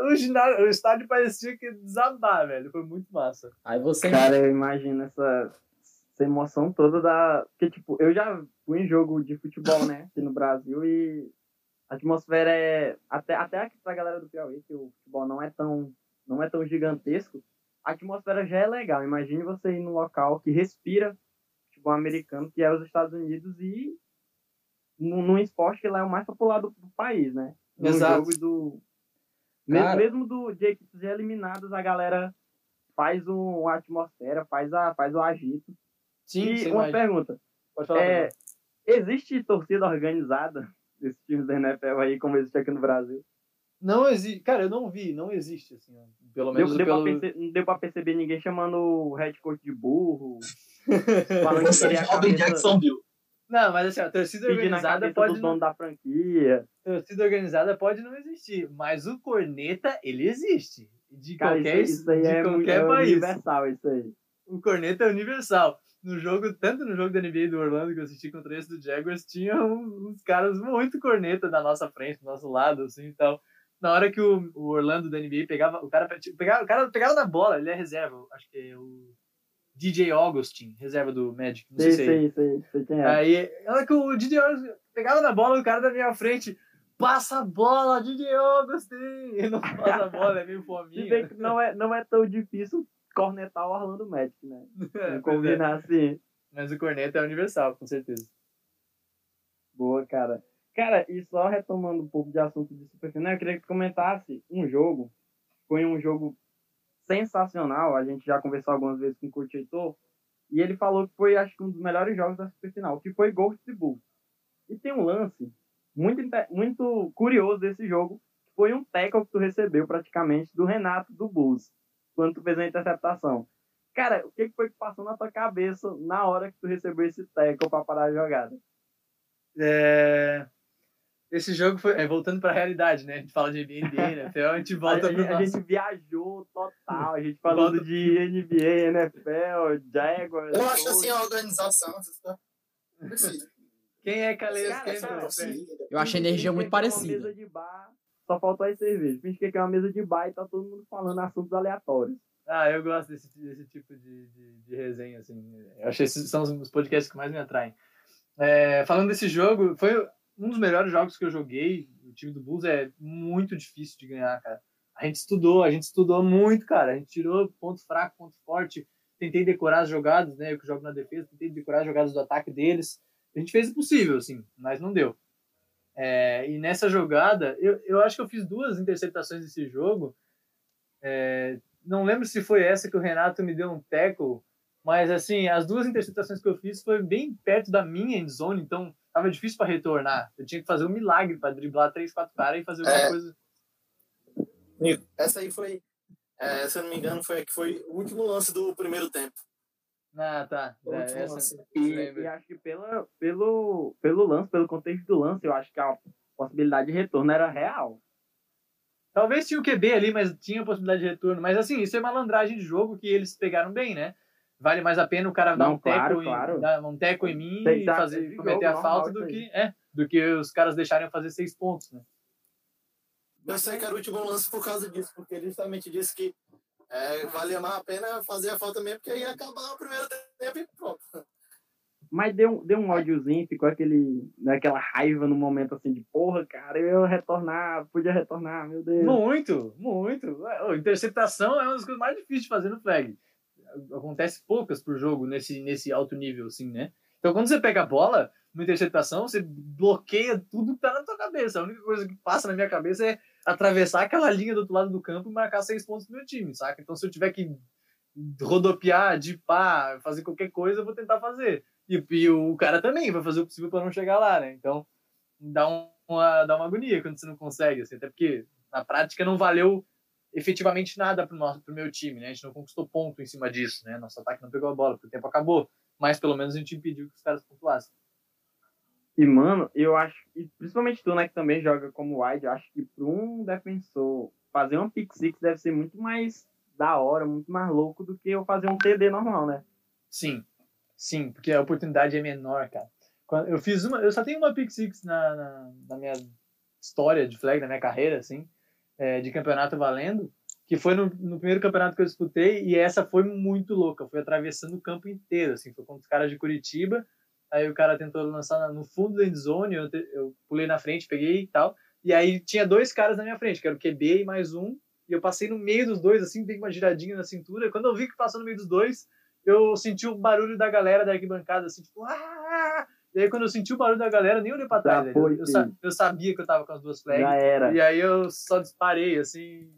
o, ginásio, o estádio parecia que ia desabar, velho. Foi muito massa. Aí você. Cara, eu imagino essa, essa emoção toda da. Porque, tipo, eu já fui em jogo de futebol, né? Aqui no Brasil e a atmosfera é. Até, até aqui pra galera do Piauí, que o futebol não é tão, não é tão gigantesco, a atmosfera já é legal. Imagine você ir num local que respira futebol americano, que é os Estados Unidos, e num, num esporte que lá é o mais popular do, do país, né? No Exato. jogo do, mesmo, mesmo do, de equipes eliminadas, a galera faz um, uma atmosfera, faz, a, faz o agito. Sim, e sim, uma pergunta. Pode falar. É, existe torcida organizada desses times da NFL aí, como existe aqui no Brasil? Não existe. Cara, eu não vi, não existe, assim. Pelo menos. Deu, deu pelo... Perceber, não deu pra perceber ninguém chamando o head coach de burro. falando que seria a cabeça... Jacksonville. Não, mas assim, a torcida organizada pode. Não... da franquia. Torcida organizada pode não existir, mas o corneta, ele existe. De Cara, qualquer, isso, isso de é, qualquer é país. universal, isso aí. O corneta é universal. No jogo, tanto no jogo da NBA do Orlando que eu assisti contra esse do Jaguars, tinha uns, uns caras muito corneta da nossa frente, do nosso lado, assim e tal. Na hora que o, o Orlando da NBA pegava, o cara pegava, o cara pegava na bola, ele é reserva, acho que é o DJ Augustin, reserva do Magic. Não sei, sei, sei, sei, sei quem é. Aí, ela que o DJ Augustin pegava na bola, o cara da minha frente, passa a bola, DJ Augustin! Ele não passa a bola, é meio fominha. Que não é, não é tão difícil cornetar o Orlando Magic, né? É, combinar é. assim. Mas o corneta é universal, com certeza. Boa, cara. Cara, e só retomando um pouco de assunto de Superfinal, eu queria que tu comentasse um jogo. Foi um jogo sensacional. A gente já conversou algumas vezes com o Kurt Heitor, e ele falou que foi, acho que, um dos melhores jogos da Superfinal, que foi Ghost Bulls. E tem um lance muito, muito curioso desse jogo, foi um tackle que tu recebeu praticamente do Renato do Bulls, quando tu fez a interceptação. Cara, o que que foi que passou na tua cabeça na hora que tu recebeu esse tackle pra parar a jogada? É, Esse jogo foi. é, voltando pra realidade, né? A gente fala de NBA, NFL, a gente A, volta a- pro a nosso. gente viajou total, a gente falando Volta- de NBA, NFL, Jaguars. Eu acho assim a organização. tá? Quem é Calais? Cara, Quem é cara? Eu achei a energia muito é uma parecida. mesa de bar, só faltou as cervejas. Finge que é uma mesa de bar e tá todo mundo falando assuntos aleatórios. Ah, eu gosto desse, desse tipo de, de, de resenha, assim. Eu acho que esses são os- os podcasts que mais me atraem. É, falando desse jogo, foi um dos melhores jogos que eu joguei. O time do Bulls é muito difícil de ganhar, cara. A gente estudou, a gente estudou muito, cara. A gente tirou ponto fraco, ponto forte. Tentei decorar as jogadas, né? Eu que jogo na defesa, tentei decorar as jogadas do ataque deles. A gente fez o possível, assim, mas não deu. É, e nessa jogada, eu, eu acho que eu fiz duas interceptações nesse jogo. É, não lembro se foi essa que o Renato me deu um tackle, mas assim, as duas interceptações que eu fiz foi bem perto da minha endzone, então tava difícil para retornar. Eu tinha que fazer um milagre para driblar três, quatro caras e fazer alguma É. coisa. Essa aí foi, é, se eu não me engano, foi a que foi o último lance do primeiro tempo. Ah, tá. É, essa- lance. E, e acho que pela, pelo, pelo lance, pelo contexto do lance, eu acho que a possibilidade de retorno era real. Talvez tinha o QB ali, mas tinha possibilidade de retorno. Mas assim, isso é malandragem de jogo que eles pegaram bem, né? Vale mais a pena o cara dar Não, um teco, claro, em, claro. dar um teco em mim Tem- e fazer, cometer a falta do que, é, do que os caras deixarem eu fazer seis pontos, né? Eu sei que era o último lance por causa disso, porque ele justamente disse que é, valia mais a pena fazer a falta mesmo, porque aí ia acabar o primeiro tempo e pronto. Mas deu, um- deu um ódiozinho, ficou aquele, aquela raiva no momento assim de porra, cara, eu ia retornar, podia retornar, meu Deus. Muito, muito. Interceptação é uma das coisas mais difíceis de fazer no flag. Acontece poucas por jogo nesse, nesse alto nível, assim, né? Então, quando você pega a bola, numa interceptação, você bloqueia tudo que tá na tua cabeça. A única coisa que passa na minha cabeça é atravessar aquela linha do outro lado do campo e marcar seis pontos pro meu time, saca? Então, se eu tiver que rodopiar, dipar, fazer qualquer coisa, eu vou tentar fazer. E, e o cara também vai fazer o possível para não chegar lá, né? Então, dá, um- uma, dá uma agonia quando você não consegue, assim, até porque na prática não valeu efetivamente nada nosso, pro meu time, né? A gente não conquistou ponto em cima disso, né? Nosso ataque não pegou a bola, porque o tempo acabou. Mas pelo menos a gente impediu que os caras pontuassem. E, mano, eu acho, e principalmente tu, né, que também joga como wide, eu acho que para um defensor fazer um pick six deve ser muito mais da hora, muito mais louco do que eu fazer um TD normal, né? Sim, sim, porque a oportunidade é menor, cara. Quando eu fiz uma, eu só tenho uma pick six na, na, na minha história de flag, na minha carreira, assim, é, de campeonato valendo, que foi no, no primeiro campeonato que eu disputei, e essa foi muito louca, foi atravessando o campo inteiro, assim, foi com os caras de Curitiba, aí o cara tentou lançar no fundo da endzone, eu, eu pulei na frente, peguei e tal, e aí tinha dois caras na minha frente, que era o QB e mais um, e eu passei no meio dos dois, assim, dei uma giradinha na cintura, e quando eu vi que passou no meio dos dois, eu senti o barulho da galera da arquibancada, assim, tipo, ah! E aí, quando eu senti o barulho da galera, nem olhei pra trás. Já foi, eu, sa- eu sabia que eu tava com as duas flags. Já era. E aí eu só disparei, assim.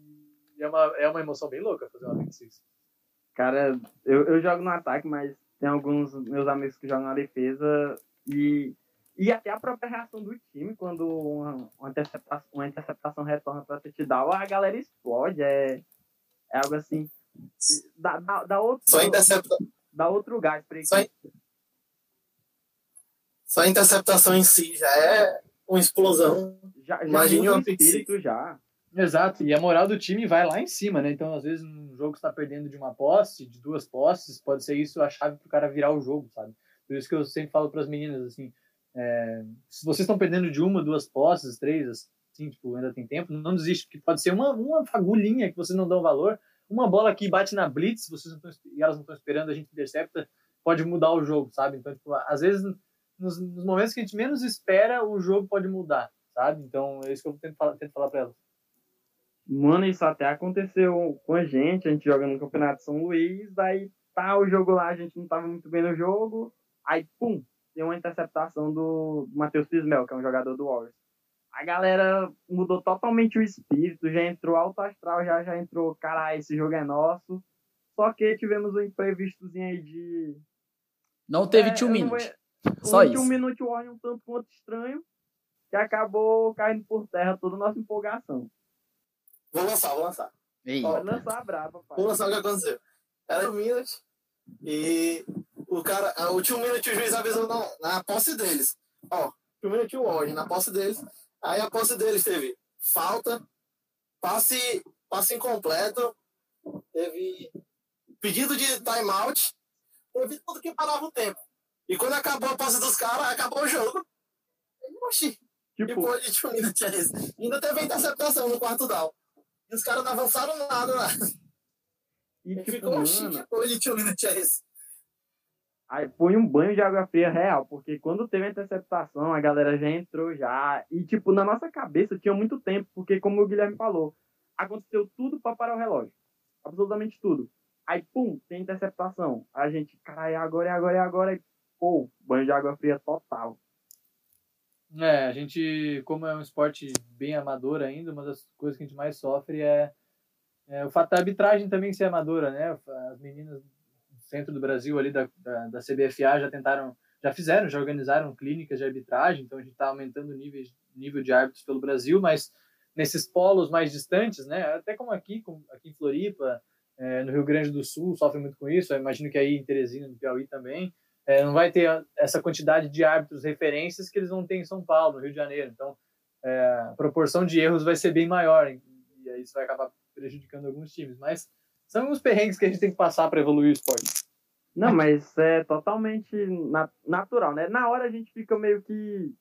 e É uma, é uma emoção bem louca fazer uma 26. Cara, eu, eu jogo no ataque, mas tem alguns meus amigos que jogam na defesa e, e até a própria reação do time quando uma, uma, interceptação, uma interceptação retorna para touchdown, a galera explode, é, é algo assim. Dá, dá, dá outro, Só intercepta, dá outro gás pra equipe. só a interceptação em si já é uma explosão. Já, já Imagine o espírito já. Exato, e a moral do time vai lá em cima, né? Então, às vezes, num jogo que você tá perdendo de uma posse, de duas posses, pode ser isso a chave pro cara virar o jogo, sabe? Por isso que eu sempre falo pras meninas, assim, é, se vocês estão perdendo de uma, duas posses, três, assim, tipo, ainda tem tempo, não desiste, porque pode ser uma, uma fagulhinha que vocês não dão valor, uma bola que bate na blitz, vocês não tão, e elas não estão esperando, a gente intercepta, pode mudar o jogo, sabe? Então, tipo, às vezes, nos, nos momentos que a gente menos espera, o jogo pode mudar, sabe? Então, é isso que eu tento falar, tento falar pra elas. Mano, isso até aconteceu com a gente, a gente joga no Campeonato São Luís, daí tá o jogo lá, a gente não tava muito bem no jogo, aí pum, tem uma interceptação do Matheus Pismel, que é um jogador do Warriors. A galera mudou totalmente o espírito, já entrou alto astral, já, já entrou, caralho, esse jogo é nosso. Só que tivemos um imprevistozinho aí de. Não teve É, two minutes. Só um isso. two minute warning um tanto quanto estranho, que acabou caindo por terra toda a nossa empolgação. Vou lançar, vou lançar. Ei, Pode lançar a braba, pai. Vou lançar o que aconteceu. Era um minute e o cara, a último minute o juiz avisou na, na posse deles. Ó, two minute warning na posse deles. Aí a posse deles teve falta, passe, passe incompleto, teve pedido de timeout, teve tudo que parava o tempo. E quando acabou a posse dos caras, acabou o jogo. Oxi, Tipo, depois de two minute é esse. Ainda teve interceptação no quarto down. E os caras não avançaram nada lá. e tipo, Ficou oxi, mano, depois de é esse. aí foi um banho de água fria real, porque quando teve a interceptação, a galera já entrou já. E, tipo, na nossa cabeça tinha muito tempo, porque, como o Guilherme falou, aconteceu tudo pra parar o relógio. Absolutamente tudo. Aí, pum, tem interceptação. A gente, caralho, é agora, é agora, é agora. E, pô, banho de água fria total. É, a gente, como é um esporte bem amador ainda, uma das coisas que a gente mais sofre é, é o fato da arbitragem também ser amadora, né? As meninas do centro do Brasil ali da, da, da CBFA já tentaram, já fizeram, já organizaram clínicas de arbitragem, então a gente está aumentando o nível, nível de árbitros pelo Brasil, mas nesses polos mais distantes, né? Até como aqui, como aqui em Floripa, é, no Rio Grande do Sul, sofre muito com isso, eu imagino que aí em Teresina, no Piauí também, é, não vai ter essa quantidade de árbitros referências que eles vão ter em São Paulo, Rio de Janeiro. Então, é, a proporção de erros vai ser bem maior e, e aí isso vai acabar prejudicando alguns times. Mas são alguns perrengues que a gente tem que passar para evoluir o esporte. Não, mas é totalmente na- natural, né? Na hora a gente fica meio que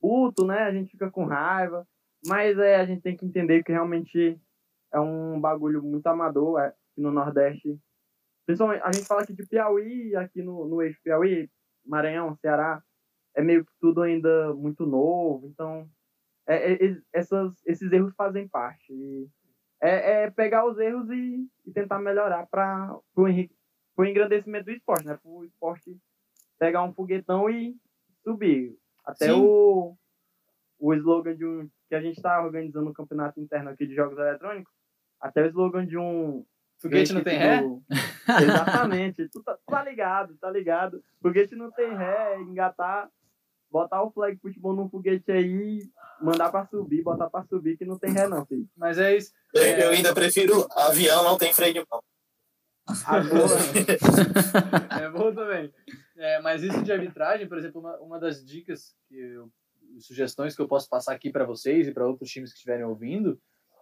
puto, né? A gente fica com raiva, mas é, a gente tem que entender que realmente é um bagulho muito amador é, no Nordeste. Principalmente, a gente fala aqui de Piauí, aqui no, no eixo Piauí, Maranhão, Ceará, é meio que tudo ainda muito novo, então é, é, es- essas, esses erros fazem parte. E é, é pegar os erros e, e tentar melhorar para o engrandecimento do esporte, né? Pro esporte pegar um foguetão e subir. Até Sim. o, o slogan de um. que a gente está organizando um campeonato interno aqui de jogos eletrônicos, até o slogan de um. Foguete não tem ré? do- Exatamente. tu tá, tá ligado, tá ligado. Foguete não tem ré, engatar, botar o flag futebol num foguete aí, mandar pra subir, botar pra subir, que não tem ré não, filho. Mas é isso. Eu, É. eu ainda prefiro avião, não tem freio de mão. É bom também. É, mas isso de arbitragem, por exemplo, uma, uma das dicas, que eu, sugestões que eu posso passar aqui para vocês e para outros times que estiverem ouvindo,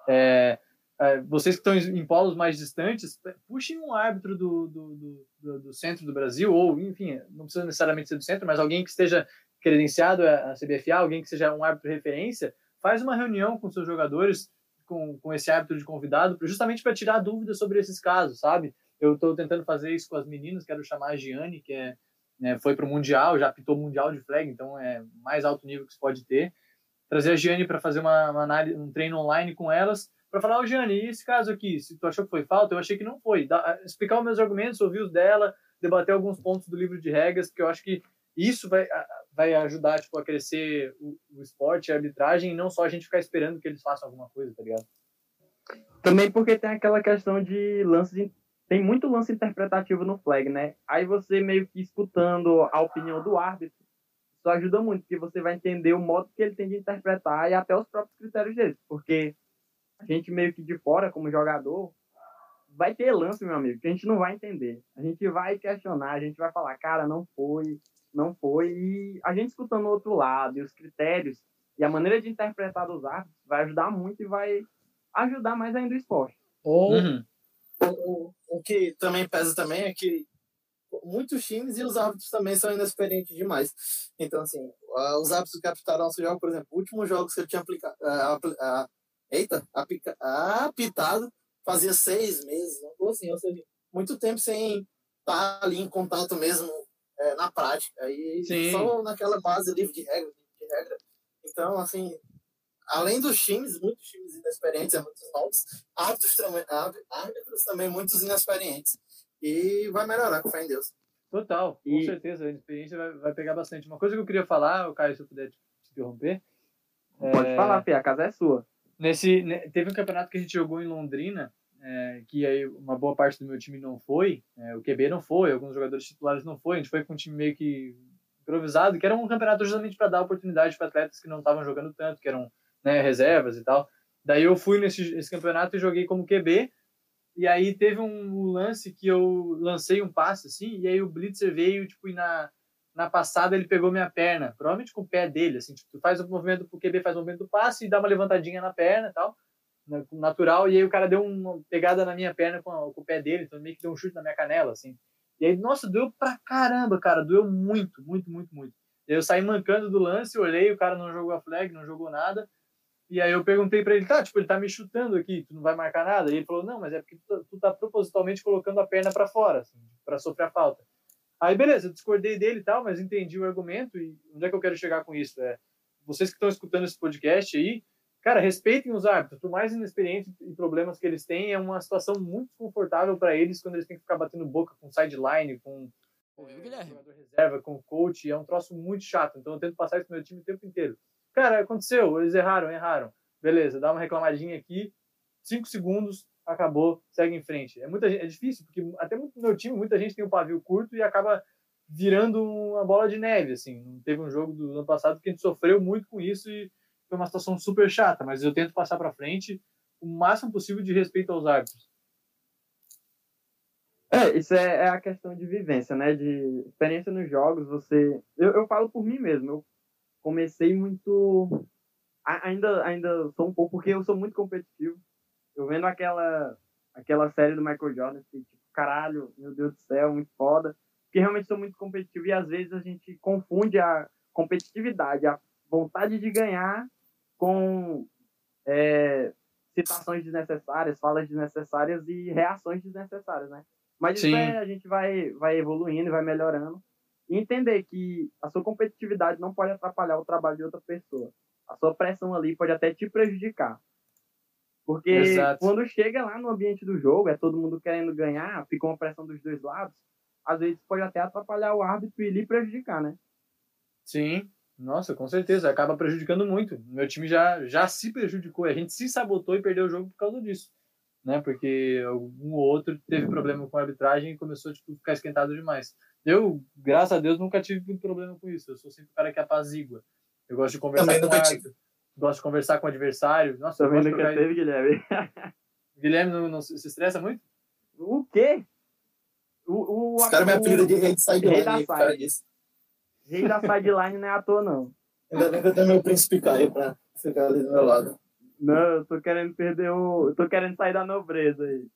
é, é, vocês que estão em polos mais distantes, puxem um árbitro do, do, do, do- centro do Brasil, ou, enfim, não precisa necessariamente ser do centro, mas alguém que esteja credenciado à CBFA, alguém que seja um árbitro referência, faz uma reunião com seus jogadores, com, com esse árbitro de convidado, justamente para tirar dúvidas sobre esses casos, sabe? Eu estou tentando fazer isso com as meninas, quero chamar a Giane, que é, né, foi para o Mundial, já apitou o Mundial de flag, então é mais alto nível que se pode ter. Trazer a Giane para fazer uma, uma análise, um treino online com elas, para falar, ô Giane, e esse caso aqui, se tu achou que foi falta, eu achei que não foi. Dá- explicar os meus argumentos, ouvir os dela, debater alguns pontos do livro de regras, porque eu acho que isso vai, vai ajudar tipo, a crescer o, o esporte, a arbitragem, e não só a gente ficar esperando que eles façam alguma coisa, tá ligado? Também porque tem aquela questão de lances. in- Tem muito lance interpretativo no flag, né? Aí você meio que escutando a opinião do árbitro, isso ajuda muito, porque você vai entender o modo que ele tem de interpretar e até os próprios critérios dele. Porque a gente meio que de fora, como jogador, vai ter lance, meu amigo, que a gente não vai entender. A gente vai questionar, a gente vai falar, cara, não foi, não foi. E a gente escutando o outro lado e os critérios e a maneira de interpretar dos árbitros vai ajudar muito e vai ajudar mais ainda o esporte. Ou Uhum. O, o, que também pesa também é que muitos times e os árbitros também são inexperientes demais. Então, assim, os árbitros que apitaram esse jogo, por exemplo, o último jogo que ele tinha aplicado, eita, apica- apitado, fazia seis meses, coisa assim, ou seja, muito tempo sem estar ali em contato mesmo eh, na prática. Aí Sim. só naquela base livre de regra, de regra. Então, assim, além dos times, muitos times inexperientes, é muitos novos, árbitros também, árbit- árbitros também muitos inexperientes. E vai melhorar, com fé em Deus. Total, com E- certeza. A experiência vai, vai pegar bastante. Uma coisa que eu queria falar, o Caio, se eu puder te te interromper. Pode é, falar, Fia, a casa é sua. Nesse, ne- teve um campeonato que a gente jogou em Londrina, é, que aí uma boa parte do meu time não foi, é, o QB não foi, alguns jogadores titulares não foi, a gente foi com um time meio que improvisado, que era um campeonato justamente para dar oportunidade para atletas que não estavam jogando tanto, que eram né, reservas e tal. Daí eu fui nesse, nesse campeonato e joguei como QB. E aí teve um lance que eu lancei um passe assim, e aí o blitzer veio tipo e na na passada ele pegou minha perna, provavelmente com o pé dele, assim, tipo, tu faz o movimento, o QB faz o movimento do passe e dá uma levantadinha na perna e tal, natural, e aí o cara deu uma pegada na minha perna com, com o pé dele, então meio que deu um chute na minha canela, assim. E aí, nossa, doeu pra caramba, cara, doeu muito, muito, muito, muito. Eu saí mancando do lance, olhei, o cara não jogou a flag, não jogou nada, e aí eu perguntei para ele, tá, tipo, ele tá me chutando aqui, tu não vai marcar nada? E ele falou, não, mas é porque tu, tá, tu tá propositalmente colocando a perna para fora, assim, para sofrer a falta. Aí, beleza, eu discordei dele e tal, mas entendi o argumento e onde é que eu quero chegar com isso? É, vocês que estão escutando esse podcast aí, cara, respeitem os árbitros, por mais inexperientes e problemas que eles têm, é uma situação muito confortável para eles quando eles têm que ficar batendo boca com sideline, com é, jogador reserva, com coach, é um troço muito chato, então eu tento passar isso pro meu time o tempo inteiro. Cara, aconteceu, eles erraram, erraram. Beleza, dá uma reclamadinha aqui, cinco segundos, acabou, segue em frente. É, muita, é difícil, porque até no meu time, muita gente tem um pavio curto e acaba virando uma bola de neve, assim. Teve um jogo do ano passado que a gente sofreu muito com isso e foi uma situação super chata, mas eu tento passar para frente o máximo possível de respeito aos árbitros. É, isso é, é, a questão de vivência, né? De experiência nos jogos, você... Eu, eu falo por mim mesmo, eu comecei muito... Ainda, ainda sou um pouco, porque eu sou muito competitivo, eu vendo aquela, aquela série do Michael Jordan, que, tipo, caralho, meu Deus do céu, muito foda. Porque realmente sou muito competitivo e às vezes a gente confunde a competitividade, a vontade de ganhar com é, citações desnecessárias, falas desnecessárias e reações desnecessárias, né? Mas isso é, a gente vai, vai evoluindo e vai melhorando. E entender que a sua competitividade não pode atrapalhar o trabalho de outra pessoa. A sua pressão ali pode até te prejudicar. Porque Exato. quando chega lá no ambiente do jogo, é todo mundo querendo ganhar, fica uma pressão dos dois lados, às vezes pode até atrapalhar o árbitro e lhe prejudicar, né? Sim, nossa, com certeza, acaba prejudicando muito. Meu time já, já se prejudicou, a gente se sabotou e perdeu o jogo por causa disso, né? Porque um ou outro teve problema com a arbitragem e começou tipo, a ficar esquentado demais. Eu, graças a Deus, nunca tive muito problema com isso. Eu sou sempre o cara que apazigua. Eu gosto de conversar Também com o árbitro gosta de conversar com o adversário. Nossa, Também nunca trocar... teve, Guilherme. Guilherme não, não, se estressa muito? O quê? O, o, Os caras me apelidam de rei de sideline. Rei da side. Rei da sideline não é à toa, não. Ainda bem que eu tenho meu príncipe Caio pra ficar ali do meu lado. Não, eu tô querendo perder o. Eu tô querendo sair da nobreza aí.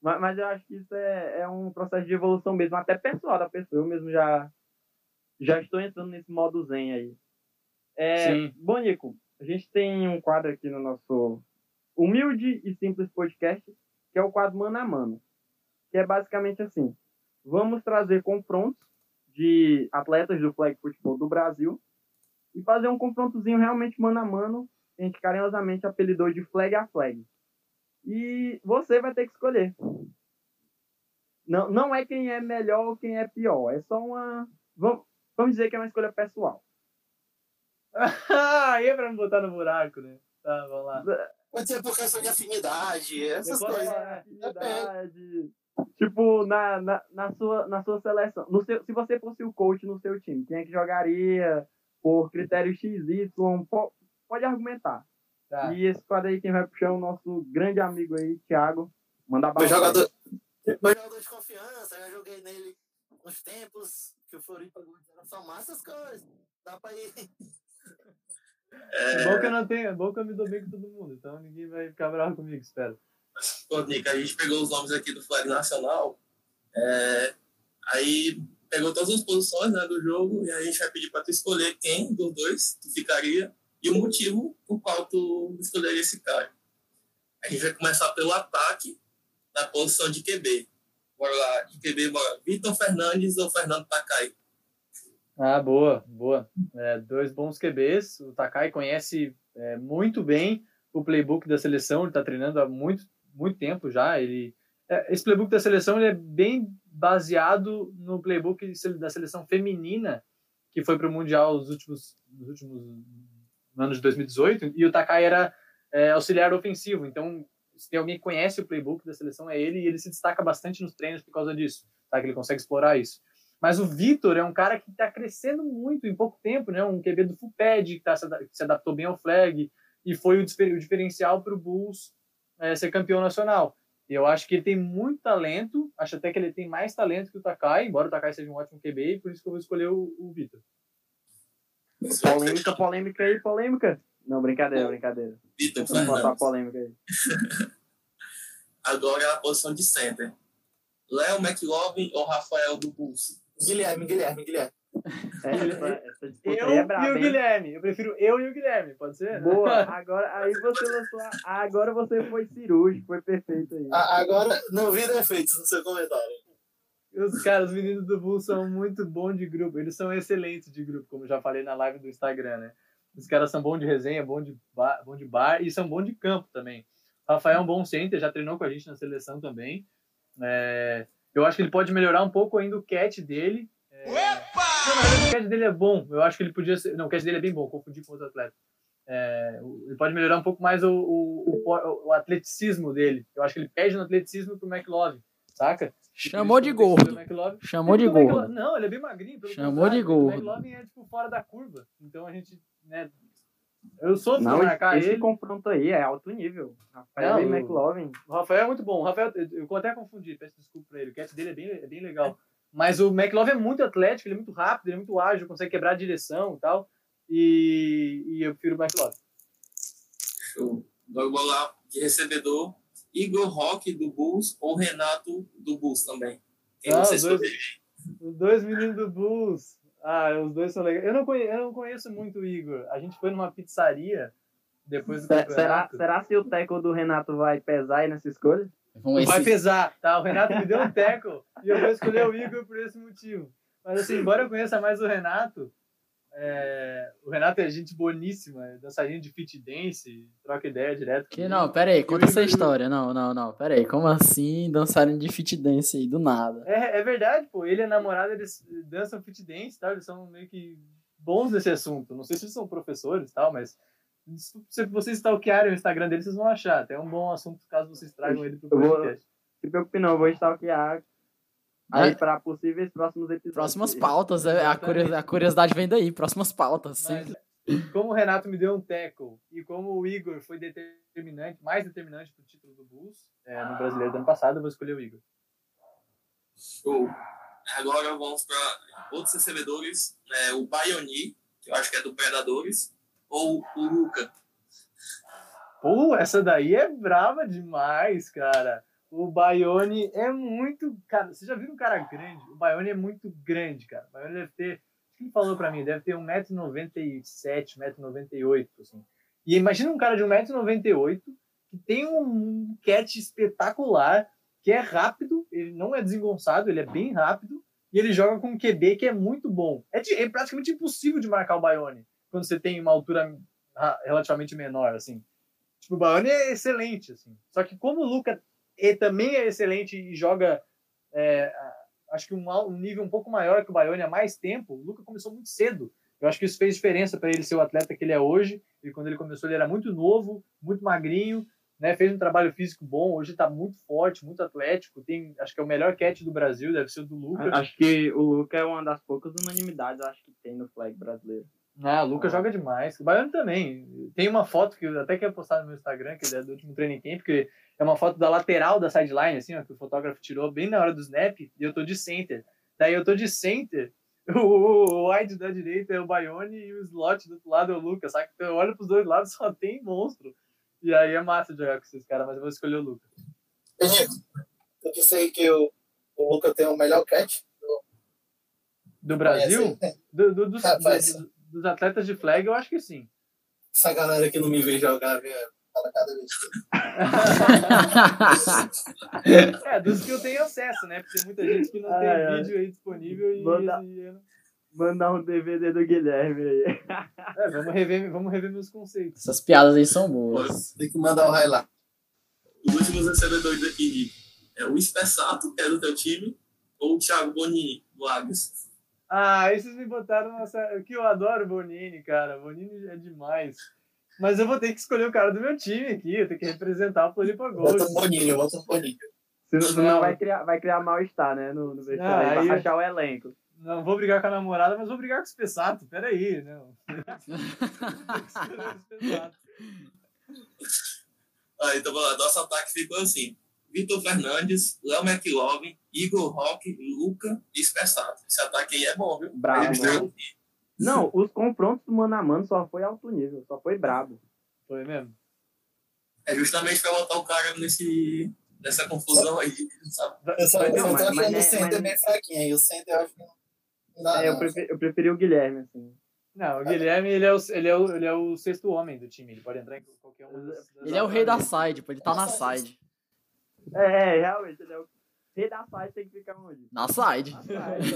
Mas, mas eu acho que isso é, é um processo de evolução mesmo, até pessoal da pessoa. Eu mesmo já, já estou entrando nesse modo zen aí. É, bom, Nico, a gente tem um quadro aqui no nosso humilde e simples podcast, que é o quadro Mano a Mano, que é basicamente assim: vamos trazer confrontos de atletas do flag futebol do Brasil e fazer um confrontozinho realmente mano a mano, a gente carinhosamente apelidou de flag a flag. E você vai ter que escolher. Não, não é quem é melhor ou quem é pior, é só uma. Vamos, vamos dizer que é uma escolha pessoal. Aí é pra me botar no buraco, né? Tá, vamos lá. Pode ser por questão de afinidade, essas coisas. É, afinidade. Tipo, na, na, na, sua, na sua seleção. No seu, se você fosse o coach no seu time, quem é que jogaria por critério XY? Pode, pode argumentar. Tá. E esse quadro aí, quem vai puxar é o nosso grande amigo aí, Thiago. Manda bala. Meu jogador, meu jogador de confiança, já joguei nele uns tempos que o Floripa são massas coisas. Dá pra ir é... bom que eu não tenho, é bom que eu me dou bem com todo mundo, então ninguém vai ficar bravo comigo, espero. Pô, Nick, a gente pegou os nomes aqui do Flag Nacional, é, aí pegou todas as posições né, do jogo e a gente vai pedir para tu escolher quem dos dois tu ficaria e o motivo por qual tu escolheria esse cara. A gente vai começar pelo ataque na posição de QB. Bora lá, de QB, bora. Vitor Fernandes ou Fernando Takai? Ah, boa, boa. É, dois bons QBs. O Takai conhece é, muito bem o playbook da seleção. Ele está treinando há muito, muito tempo já. Ele, é, esse playbook da seleção ele é bem baseado no playbook da seleção feminina que foi para o mundial nos últimos, nos últimos anos de 2018. E o Takai era é, auxiliar ofensivo. Então, se tem alguém que conhece o playbook da seleção é ele e ele se destaca bastante nos treinos por causa disso. Tá? Que ele consegue explorar isso. Mas o Vitor é um cara que está crescendo muito em pouco tempo, né? Um QB do Fuped, que, tá, que se adaptou bem ao flag. e foi o, o diferencial para o Bulls é, ser campeão nacional. E eu acho que ele tem muito talento, acho até que ele tem mais talento que o Takai, embora o Takai seja um ótimo QB, por isso que eu vou escolher o, o Vitor. Polêmica, polêmica aí, polêmica. Não, brincadeira, brincadeira. Vitor Vamos botar polêmica aí. Agora é a posição de center. Léo McLovin ou Rafael do Bulls? Guilherme, Guilherme, Guilherme. É, essa, essa disputa Eu é e o hein? Guilherme. Eu prefiro eu e o Guilherme, pode ser? Boa, agora aí você lançou. a- Agora você foi cirúrgico, foi perfeito aí. A- Agora, não vi defeitos no seu comentário. Os caras, os meninos do Bulls são muito bons de grupo. Eles são excelentes de grupo, como eu já falei na live do Instagram, né? Os caras são bons de resenha, bom de bar, bom de bar e são bons de campo também. O Rafael é um bom center, já treinou com a gente na seleção também. É, eu acho que ele pode melhorar um pouco ainda o catch dele. É, não, o catch dele é bom. Eu acho que ele podia ser. Não, o catch dele é bem bom, confundi com outro atleta. É, ele pode melhorar um pouco mais o, o, o, o atleticismo dele. Eu acho que ele pede no atleticismo pro McLovin, saca? Chamou de gordo. Chamou de gordo. Não, ele é bem magrinho. pelo Chamou contrário, de gordo. O McLovin é, tipo, fora da curva. Então a gente, né... Eu sou Não, pra marcar esse ele. confronto aí é alto nível. Rafael Não, e McLovin. O Rafael é muito bom. O Rafael, eu até confundi, peço desculpa pra ele. O catch dele é bem, é bem legal. Mas o McLovin é muito atlético, ele é muito rápido, ele é muito ágil, consegue quebrar a direção e tal. E, e eu prefiro o McLovin. Show. Agora vou lá de recebedor. Igor Roque do Bulls ou Renato do Bulls também? Quem Ah, você os dois. Os dois meninos do Bulls. Ah, os dois são legais. Eu não conheço, eu não conheço muito o Igor. A gente foi numa pizzaria depois do Se- Será, campeonato. será se o teco do Renato vai pesar aí nessa escolha? Vamos ver Vai pesar, tá? O Renato me deu um teco e eu vou escolher o Igor por esse motivo. Mas assim, embora eu conheça mais o Renato, é, o Renato é gente boníssima, é dançarino de fit dance, troca ideia direto. Que não, pera aí, conta Eu- essa eu- história. Não, não, não, pera aí. Como assim dançarem de fit dance aí, do nada? É, é verdade, pô. Ele e a namorada, eles dançam fit dance, tá? Eles são meio que bons nesse assunto. Não sei se eles são professores e tal, mas se vocês stalkearem o Instagram deles, vocês vão achar. Até um bom assunto caso vocês tragam ele pro Eu vou- podcast. Se preocupe não, eu vou stalkear aí para possíveis próximos episódios. Próximas pautas, é, a, Exatamente. curios- a curiosidade vem daí, próximas pautas. Mas, como o Renato me deu um tackle e como o Igor foi determinante, mais determinante pro título do Bulls é, no brasileiro do ano passado, eu vou escolher o Igor. Show. Agora vamos para outros recebedores. É, o Bayoni, que eu acho que é do Predadores, ou o Luca. Pô, essa daí é brava demais, cara. O Baione é muito. Cara, você já viu um cara grande? O Baione é muito grande, cara. O Baione deve ter. O que ele falou pra mim? Deve ter 1,97m, 1,98m, assim. E imagina um cara de 1,98m que tem um catch espetacular, que é rápido, ele não é desengonçado, ele é bem rápido, e ele joga com um QB que é muito bom. É, de- é praticamente impossível de marcar o Baione quando você tem uma altura ra- relativamente menor, assim. Tipo, o Baione é excelente, assim. Só que como o Luca é, também é excelente e joga, é, acho que um, um nível um pouco maior que o Baione há mais tempo, o Luca começou muito cedo. Eu acho que isso fez diferença para ele ser o atleta que ele é hoje. E quando ele começou, ele era muito novo, muito magrinho, né? Fez um trabalho físico bom. Hoje está muito forte, muito atlético. Tem, acho que é o melhor catch do Brasil, deve ser o do Lucas. Acho que o Luca é uma das poucas unanimidades acho que tem no flag brasileiro. Ah, o Lucas joga demais. O Baiano também. Tem uma foto que eu até quero postar no meu Instagram, que é do último training camp, que é uma foto da lateral da sideline, assim, ó, que o fotógrafo tirou bem na hora do snap, e eu tô de center. Daí eu tô de center, o, o wide da direita é o Baione e o slot do outro lado é o Lucas, sabe? Então eu olho pros dois lados só tem monstro. E aí é massa jogar com esses caras, mas eu vou escolher o Lucas. Henrique, tu disse aí que o, o Luca tem o melhor catch. Do Brasil? Conhece? Do, do- dos, Rapaz. do- dos atletas de flag, eu acho que sim. Essa galera que não me vê jogar, vê, fala cada vez. É, dos que eu tenho acesso, né? Porque tem muita gente que não tem Ai, ai. vídeo aí disponível e, Manda- e Mandar um DVD do Guilherme aí. É, vamos rever, vamos rever meus conceitos. Essas piadas aí são boas. Tem que mandar o highlight. Os últimos recebedores aqui, Rico. É o Espessato, que é do teu time, ou o Thiago Bonini, do Águias. Ah, aí vocês me botaram nessa. Que eu adoro o Bonini, cara. Bonini é demais. Mas eu vou ter que escolher o cara do meu time aqui. Eu tenho que representar o Floripa Gold. Bota um boninho, bota boninho. Senão, senão Não. vai criar, vai criar mal-estar, né? No, no vestiário, Ah, vai rachar o elenco. Não vou brigar com a namorada, mas vou brigar com o Spessato. Peraí, não. Ah, então, vamos lá. Nosso ataque ficou assim. Vitor Fernandes, Léo McLovin, Igor Roque, Luca e Spessato. Esse ataque aí é bom, viu? Bravo, né? Não, os confrontos do mano a mano só foi alto nível, só foi brabo. Foi mesmo? É justamente pra botar o cara nesse, nessa confusão aí, sabe? Eu só, Vai- eu mas- mas é- o center mas- bem fraquinho aí. O center eu acho que não dá. É, eu, não. preferi, eu preferi o Guilherme, assim. Não, o Guilherme, ele é o, ele, é o, ele é o sexto homem do time. Ele pode entrar em qualquer um Ele é o rei da side, pô. Ele tá na side. É, realmente, ele é o rei da side, tem que ficar onde? Na side. Na side.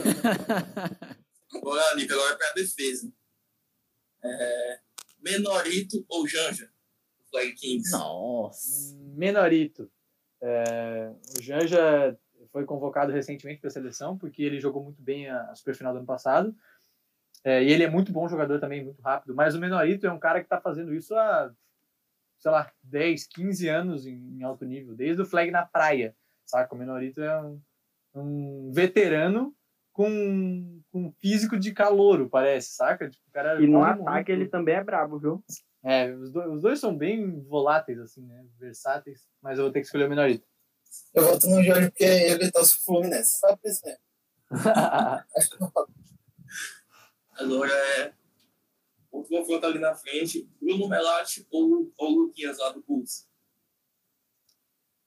Agora, Nico, agora é pra defesa. É, Menorito ou Janja? Flag Kings. Nossa. Menorito. É, o Janja foi convocado recentemente para a seleção, porque ele jogou muito bem a, a superfinal do ano passado. É, e ele é muito bom jogador também, muito rápido. Mas o Menorito é um cara que está fazendo isso há, sei lá, 10, 15 anos em, em alto nível, desde o flag na praia. Saca? O Menorito é um, um veterano com, com físico de calouro, parece, saca? Tipo, o cara E no ataque muito. ele também é brabo, viu? É, os dois, os dois são bem voláteis, assim, né? Versáteis, mas eu vou ter que escolher o Menorito. Eu voto no Jorge porque ele torce pro Fluminense. Só por isso mesmo. Acho que não Agora é o confronto ali na frente, Bruno Melati ou, ou Luquinhas lá do Bulls.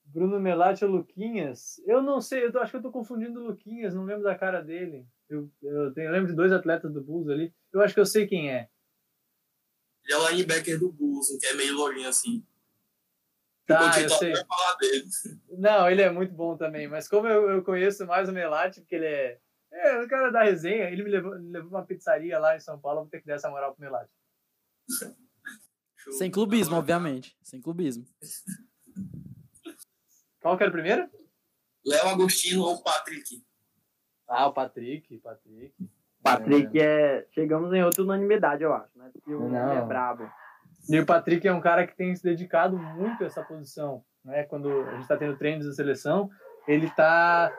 Bruno Melati ou Luquinhas? Eu não sei, eu tô- acho que eu tô confundindo o Luquinhas, não lembro da cara dele. Eu, eu, tenho- eu lembro de dois atletas do Bulls ali. Eu acho que eu sei quem é. Ele é o linebacker do Bulls, que é meio lourinho assim. Tá, o eu Tito sei. vai falar dele. Não, ele é muito bom também, mas como eu, eu conheço mais o Melati, porque ele é, é o cara da resenha, ele me levou, me levou pra uma pizzaria lá em São Paulo, vou ter que dar essa moral pro Melati. Show. Sem clubismo, obviamente. Sem clubismo. Qual que era o primeiro? Léo Agostino ou Patrick? Ah, o Patrick, Patrick. Patrick é. Chegamos em outra unanimidade, eu acho, né? Porque o Não. homem é brabo. E o Patrick é um cara que tem se dedicado muito a essa posição. Né? Quando a gente está tendo treinos da seleção, ele está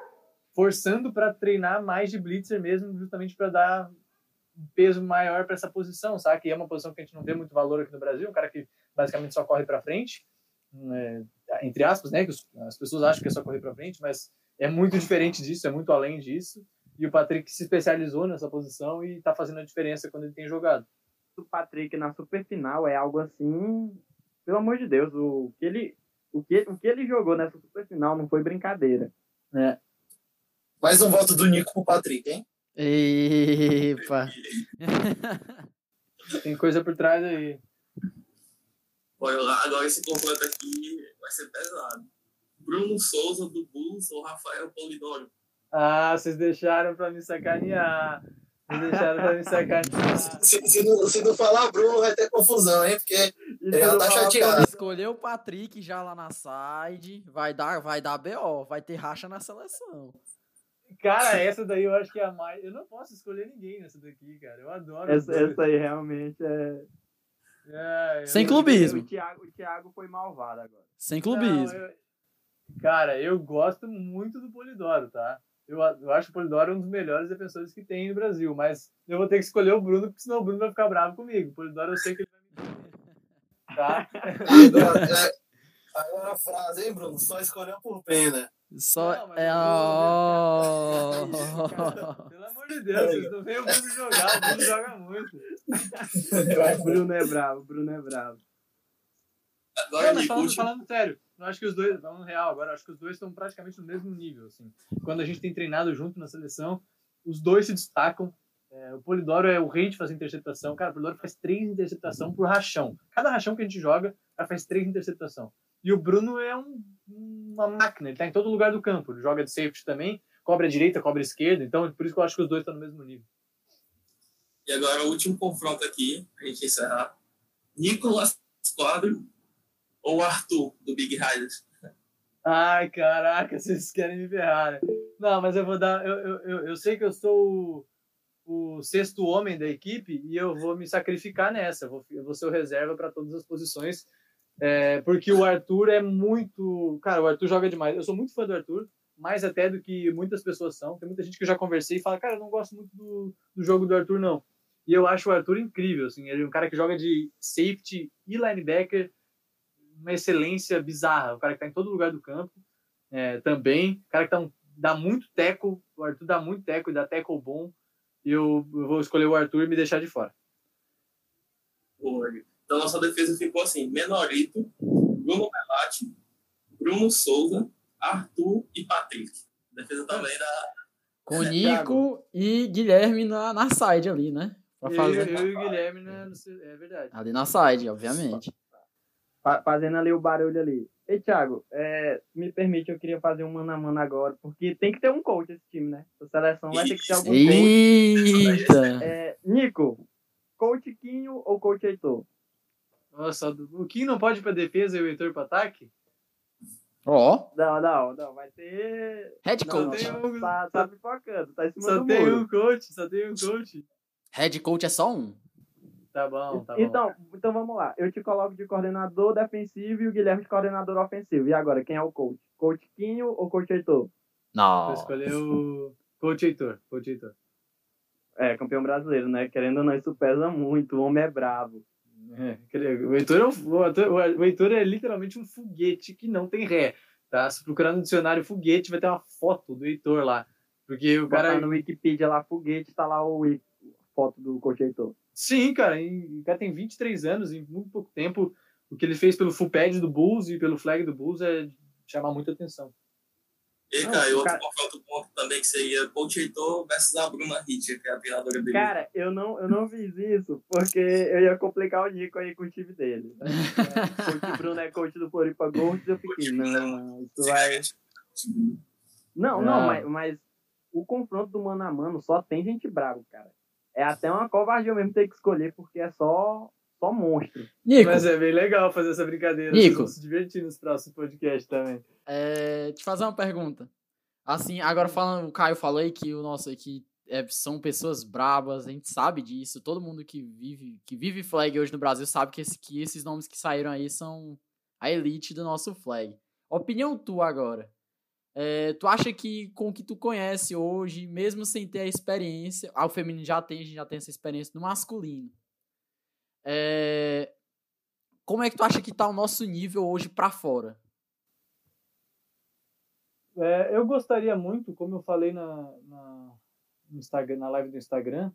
forçando para treinar mais de blitzer mesmo, justamente para dar um peso maior para essa posição, sabe? Que é uma posição que a gente não dê muito valor aqui no Brasil, um cara que basicamente só corre para frente, né? entre aspas, né? Que as pessoas acham que é só correr para frente, mas é muito diferente disso, é muito além disso. E o Patrick se especializou nessa posição e está fazendo a diferença quando ele tem jogado. O Patrick na superfinal é algo assim. Pelo amor de Deus, o que ele. O que, o que ele jogou nessa superfinal não foi brincadeira. né? Mais um voto do Nico pro Patrick, hein? Epa. Tem coisa por trás aí. Olha agora esse confronto aqui vai ser pesado. Bruno Souza do Bulls ou Rafael Polidoro? Ah, vocês deixaram pra me sacanear. Vocês deixaram pra me sacanear. Se, se, não, se não falar Bruno, vai ter confusão, hein? Porque Isso Já tá chateado. Escolheu o Patrick já lá na side. Vai dar, vai dar BO. Vai ter racha na seleção. Cara, essa daí eu acho que é a mais. Eu não posso escolher ninguém nessa daqui, cara. Eu adoro. Essa, essa aí realmente é. É, eu- Sem clubismo. O Thiago, o Thiago foi malvado agora. Sem Não, clubismo. eu- Cara, eu gosto muito do Polidoro, tá? Eu, eu acho o Polidoro um dos melhores defensores que tem no Brasil, mas eu vou ter que escolher o Bruno, porque senão o Bruno vai ficar bravo comigo. O Polidoro eu sei que ele vai me. Tá? agora, é, agora a frase, hein, Bruno? Só escolheu por pena. Só Não, é. o ó. Pelo amor de Deus, vocês não veem o Bruno jogar, o Bruno joga muito. O Bruno é bravo, o Bruno é bravo. Agora, Não, mas falando, último- falando sério, eu acho que os dois, falando real agora, eu acho que os dois estão praticamente no mesmo nível, assim. Quando a gente tem treinado junto na seleção, os dois se destacam. É, o Polidoro é o rei de fazer interceptação. Cara, o Polidoro faz três interceptação por rachão. Cada rachão que a gente joga, o cara faz três interceptação. E o Bruno é um- uma máquina, ele tá em todo lugar do campo. Ele joga de safety também, cobra a direita, cobra a esquerda. Então, por isso que eu acho que os dois estão no mesmo nível. E agora o último confronto aqui, pra gente encerrar. Nicolas Quadro ou Arthur, do Big Riders? Ai, caraca, vocês querem me ferrar. né? Não, mas eu vou dar. Eu, eu, eu, eu sei que eu sou o, o sexto homem da equipe e eu vou me sacrificar nessa. Eu vou, eu vou ser o reserva para todas as posições. É, porque o Arthur é muito. Cara, o Arthur joga demais. Eu sou muito fã do Arthur, mais até do que muitas pessoas são. Tem muita gente que eu já conversei e fala, cara, eu não gosto muito do, do jogo do Arthur, não. E eu acho o Arthur incrível. Assim, ele é um cara que joga de safety e linebacker, uma excelência bizarra. O cara que tá em todo lugar do campo é, também. O cara que tá um, dá muito teco. O Arthur dá muito teco e dá teco bom. E eu, eu vou escolher o Arthur e me deixar de fora. Então, nossa defesa ficou assim: Menorito, Bruno Melati, Bruno Souza, Arthur e Patrick. Defesa também da. Com Nico e Guilherme na, na side ali, né? Pra fazer... eu, eu e o Guilherme, na, é verdade. Ali na side, obviamente. Fazendo ali o barulho ali. Ei, Thiago, é, me permite, eu queria fazer um mano a mano agora, porque tem que ter um coach esse time, né? A seleção vai ter que ter algum Eita. coach. É, Nico, coach Quinho ou coach Heitor? Nossa, o Quinho não pode ir pra defesa e o Heitor pra ataque? Ó. Oh. Não, não, não. Vai ter. Head coach. Não, um... tá, tá pipocando, tá em cima só do tem muro. um coach, só tem um coach. Head coach é só um. Tá bom, tá então, bom. Então vamos lá. Eu te coloco de coordenador defensivo e o Guilherme de coordenador ofensivo. E agora, quem é o coach? Coach Quinho ou coach Heitor? Não. Vou escolher o coach Heitor. Coach Heitor. É, campeão brasileiro, né? Querendo ou não, isso pesa muito. O homem é bravo. É, o, Heitor é um, o Heitor é literalmente um foguete que não tem ré. Tá? Se procurar no dicionário foguete, vai ter uma foto do Heitor lá. Porque o cara. no Wikipedia lá, foguete, tá lá o foto do coach Heitor. Sim, cara. o cara tem 23 anos, em muito pouco tempo. O que ele fez pelo full pad do Bulls e pelo flag do Bulls é chamar muita atenção. E, cara, e outro, cara... outro ponto também que seria versus a Bruna Hitcher, que é a treinadora dele. Cara, eu não, eu não fiz isso porque eu ia complicar o Nico aí com o time dele. É, coach Bruno é coach do Floripa Gold, eu fiquei, não, isso vai... Não, não, mas, mas o confronto do mano a mano só tem gente brava, cara. É até uma covardia mesmo ter que escolher, porque é só, só monstro. Nico. Mas é bem legal fazer essa brincadeira. Nico. Se divertir nos próximos podcasts também. É, te fazer uma pergunta. Assim, agora falando, o Caio falou aí que o nosso aqui é, são pessoas brabas, a gente sabe disso. Todo mundo que vive, que vive flag hoje no Brasil sabe que, esse, que esses nomes que saíram aí são a elite do nosso flag. Opinião tua agora. É, tu acha que com o que tu conhece hoje, mesmo sem ter a experiência, ah, o feminino já tem, a gente já tem essa experiência no masculino. É, como é que tu acha que tá o nosso nível hoje para fora? É, eu gostaria muito, como eu falei na, na, Instagram, na live do Instagram,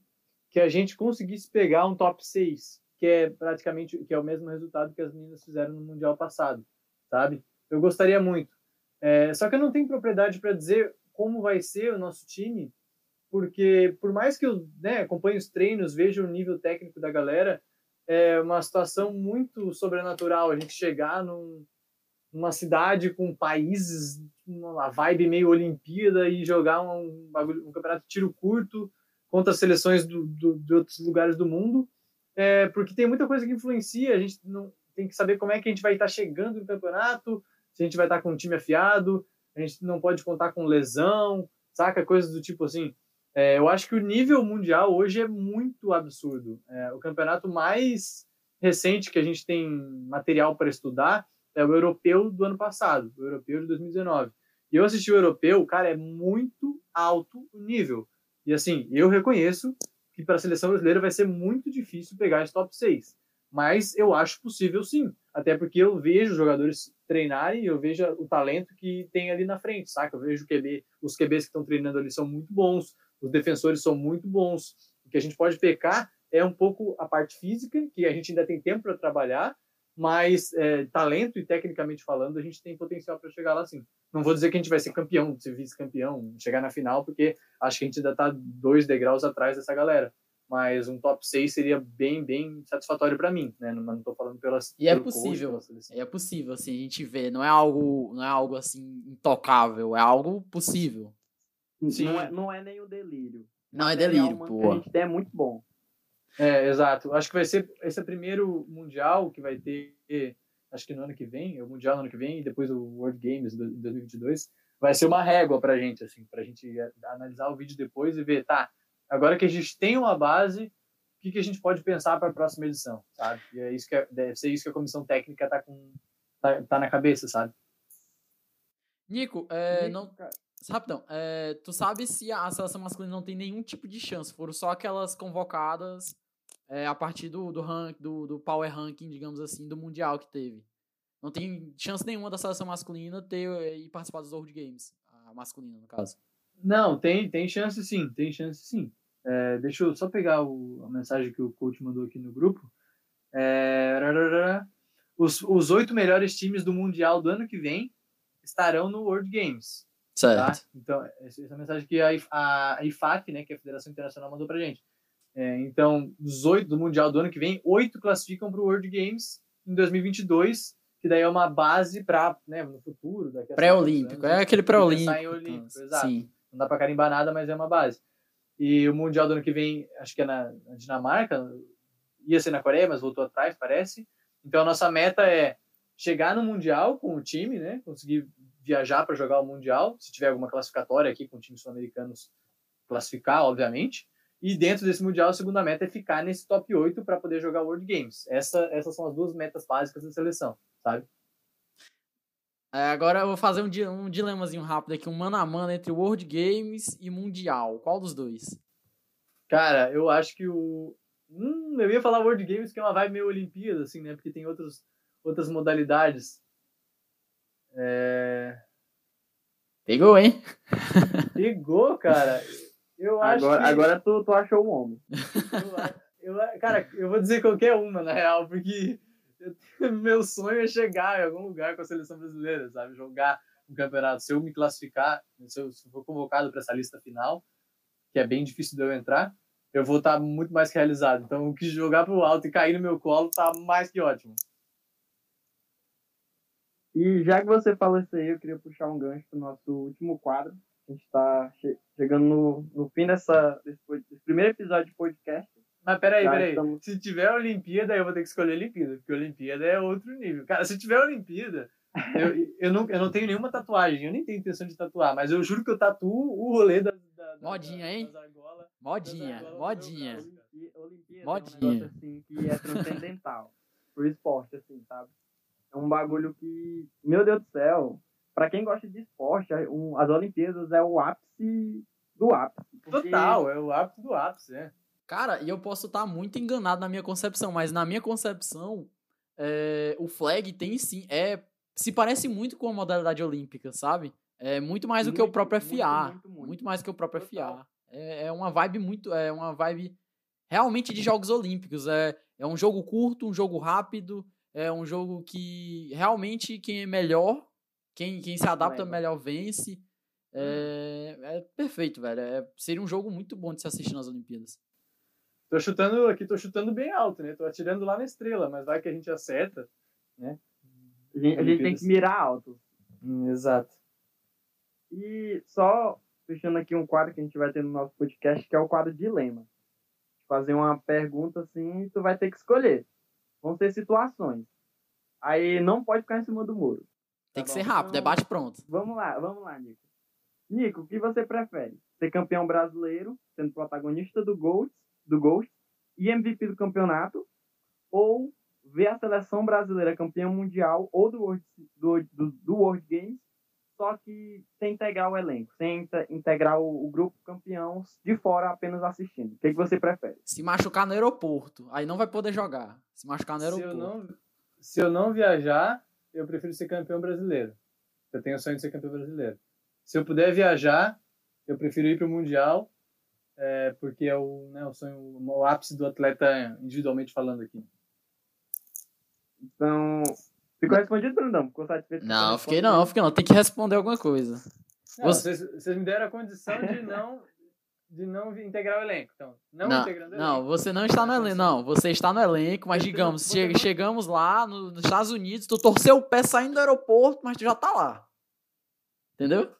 que a gente conseguisse pegar um top 6, que é praticamente que é o mesmo resultado que as meninas fizeram no Mundial passado, sabe? Eu gostaria muito. É, só que eu não tenho propriedade para dizer como vai ser o nosso time, porque por mais que eu né, acompanhe os treinos, veja o nível técnico da galera, é uma situação muito sobrenatural a gente chegar num, numa cidade com países, uma vibe meio Olimpíada e jogar um, um campeonato de tiro curto contra seleções do, do, de outros lugares do mundo, é, porque tem muita coisa que influencia, a gente não tem que saber como é que a gente vai estar chegando no campeonato, se a gente vai estar com um time afiado, a gente não pode contar com lesão, saca? Coisas do tipo assim. É, eu acho que o nível mundial hoje é muito absurdo. É, o campeonato mais recente que a gente tem material para estudar é o europeu do ano passado, o europeu de 2019. E eu assisti o europeu, cara, é muito alto o nível. E assim, eu reconheço que para a seleção brasileira vai ser muito difícil pegar esse top 6. Mas eu acho possível sim. Até porque eu vejo jogadores treinarem eu vejo o talento que tem ali na frente, saca? Eu vejo QB, os QBs que estão treinando ali são muito bons, os defensores são muito bons. O que a gente pode pecar é um pouco a parte física, que a gente ainda tem tempo para trabalhar, mas é, talento e tecnicamente falando, a gente tem potencial para chegar lá sim. Não vou dizer que a gente vai ser campeão, ser vice-campeão, chegar na final, porque acho que a gente ainda está dois degraus atrás dessa galera. Mas um top 6 seria bem, bem satisfatório para mim, né? Não, não tô falando pelas. E é possível. Coach, é possível, assim, a gente vê. Não é algo, não é algo assim intocável, é algo possível. Sim. Não é, não é nem o delírio. Não é delírio, pô. A gente é muito bom. É, exato. Acho que vai ser esse é o primeiro mundial que vai ter, acho que no ano que vem, o mundial no ano que vem e depois o World Games em 2022, vai ser uma régua pra gente assim, pra gente analisar o vídeo depois e ver, tá, agora que a gente tem uma base, que, que a gente pode pensar para a próxima edição, sabe? E é isso que é, deve ser isso que a comissão técnica tá com tá, tá na cabeça, sabe? Nico, é, Nico, não, cara, rapidão, é, tu sabe se a seleção masculina não tem nenhum tipo de chance, foram só aquelas convocadas é, a partir do, do, rank, do, do power ranking, digamos assim, do mundial que teve. Não tem chance nenhuma da seleção masculina ter é, e participar dos World Games, a masculina no caso. Não, tem, tem chance sim, tem chance sim. É, deixa eu só pegar o, a mensagem que o coach mandou aqui no grupo. É, os, os oito melhores times do Mundial do ano que vem estarão no World Games. Tá? Certo. Então, essa essa mensagem que a, a IFAC, né, que é a Federação Internacional, mandou pra gente. É, então, dos oito do Mundial do ano que vem, oito classificam para o World Games em 2022, que daí é uma base para né, no futuro. a Pré-olímpico, é aquele pensar pré-olímpico. então, exato. Sim. Não dá para carimbar nada, mas é uma base. E o Mundial do ano que vem, acho que é na, na Dinamarca, ia ser na Coreia, mas voltou atrás, parece. Então a nossa meta é chegar no Mundial com o time, né? Conseguir viajar para jogar o Mundial, se tiver alguma classificatória aqui com times sul-americanos, classificar, obviamente. E dentro desse Mundial, a segunda meta é ficar nesse top 8 para poder jogar World Games. Essa, essas são as duas metas básicas da seleção, sabe? É, agora eu vou fazer um, um dilemazinho rápido aqui, um mano a mano entre World Games e Mundial. Qual dos dois? Cara, eu acho que o. Hum, eu ia falar World Games, que é uma vibe meio Olimpíada, assim, né? Porque tem outros, outras modalidades. É... Pegou, hein? Pegou, cara. Eu acho Agora, que. agora tu, tu achou o homem. Eu, eu, cara, eu vou dizer qualquer uma, na real, porque eu- meu sonho é chegar em algum lugar com a seleção brasileira, sabe? Jogar um campeonato. Se eu me classificar, se eu, se eu for convocado para essa lista final, que é bem difícil de eu entrar, eu vou estar muito mais que realizado. Então, o que jogar pro alto e cair no meu colo tá mais que ótimo. E já que você falou isso aí, eu queria puxar um gancho pro nosso último quadro. A gente está chegando no, no fim dessa, desse, desse primeiro episódio de podcast. Mas peraí, Já peraí. estamos- Se tiver Olimpíada, eu vou ter que escolher Olimpíada, porque Olimpíada é outro nível. Cara, se tiver Olimpíada, eu, eu, não, eu não tenho nenhuma tatuagem, eu nem tenho intenção de tatuar, mas eu juro que eu tatuo o rolê da. da, Modinha, da- hein? das argolas. Modinha, Agora, modinha. Olimpíada Modinha. é um negócio assim que é transcendental pro esporte, assim, sabe? É um bagulho que, meu Deus do céu, pra quem gosta de esporte, um- as Olimpíadas é o ápice do ápice. porque- Total, é o ápice do ápice, é. Cara, e eu posso estar muito enganado na minha concepção, mas na minha concepção, é, o flag tem sim, é, se parece muito com a modalidade olímpica, sabe? É muito mais do que o próprio muito, FA. muito, muito. Muito mais do que o próprio Total. FA. É, é uma vibe muito. É uma vibe realmente de Jogos Olímpicos. É, é um jogo curto, um jogo rápido. É um jogo que realmente quem é melhor, quem, quem se adapta melhor vence. É, é perfeito, velho. É, seria um jogo muito bom de se assistir nas Olimpíadas. Tô chutando aqui, tô chutando bem alto, né? Tô atirando lá na estrela, mas vai que a gente acerta, né? A gente, a gente tem que mirar alto. Hum, exato. E só fechando aqui um quadro que a gente vai ter no nosso podcast, que é o quadro Dilema. Fazer uma pergunta assim e tu vai ter que escolher. Vão ter situações. Aí não pode ficar em cima do muro. Tem Tá que bom. ser rápido, Então, debate pronto. Vamos lá, vamos lá, Nico. Nico, o que você prefere? Ser campeão brasileiro, sendo protagonista do Ghost, do Ghost e MVP do campeonato? Ou ver a seleção brasileira campeã mundial ou do World, do, do, do World Games, só que sem integrar o elenco, sem inte- integrar o, o grupo campeão de fora apenas assistindo? O que, que você prefere? Se machucar no aeroporto, aí não vai poder jogar. Se machucar no Se eu, aeroporto. não, se eu não viajar, eu prefiro ser campeão brasileiro. Eu tenho o sonho de ser campeão brasileiro. Se eu puder viajar, eu prefiro ir para o Mundial, é, porque é o, né, o sonho, o ápice do atleta individualmente falando aqui. Então, ficou respondido, Brandão? Ficou satisfeito? Não, fiquei não, fiquei não. Tem que responder alguma coisa. Não, Você- Vocês, vocês me deram a condição de não, de não integrar o elenco. Então, não, Não, integrando o não, elenco. você não está no elenco. Não, você está no elenco, mas não- digamos, che- não- chegamos lá no- nos Estados Unidos, tu torceu o pé saindo do aeroporto, mas tu já tá lá. Entendeu?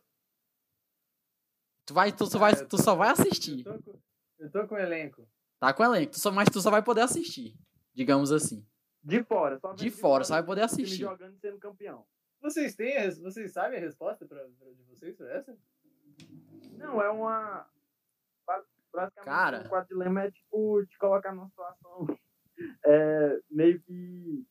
Tu, vai, tu, só, vai, Ah, tu só vai assistir. Eu tô, com, eu tô com o elenco. Tá com o elenco, tu só, mas tu só vai poder assistir. Digamos assim. De fora, só De fora, só vai poder assistir. jogando e sendo campeão. Vocês têm, a vocês sabem a resposta pra, pra- de vocês pra essa? Não, é uma. ba- basicamente Cara. o dilema é tipo te colocar numa situação é, meio que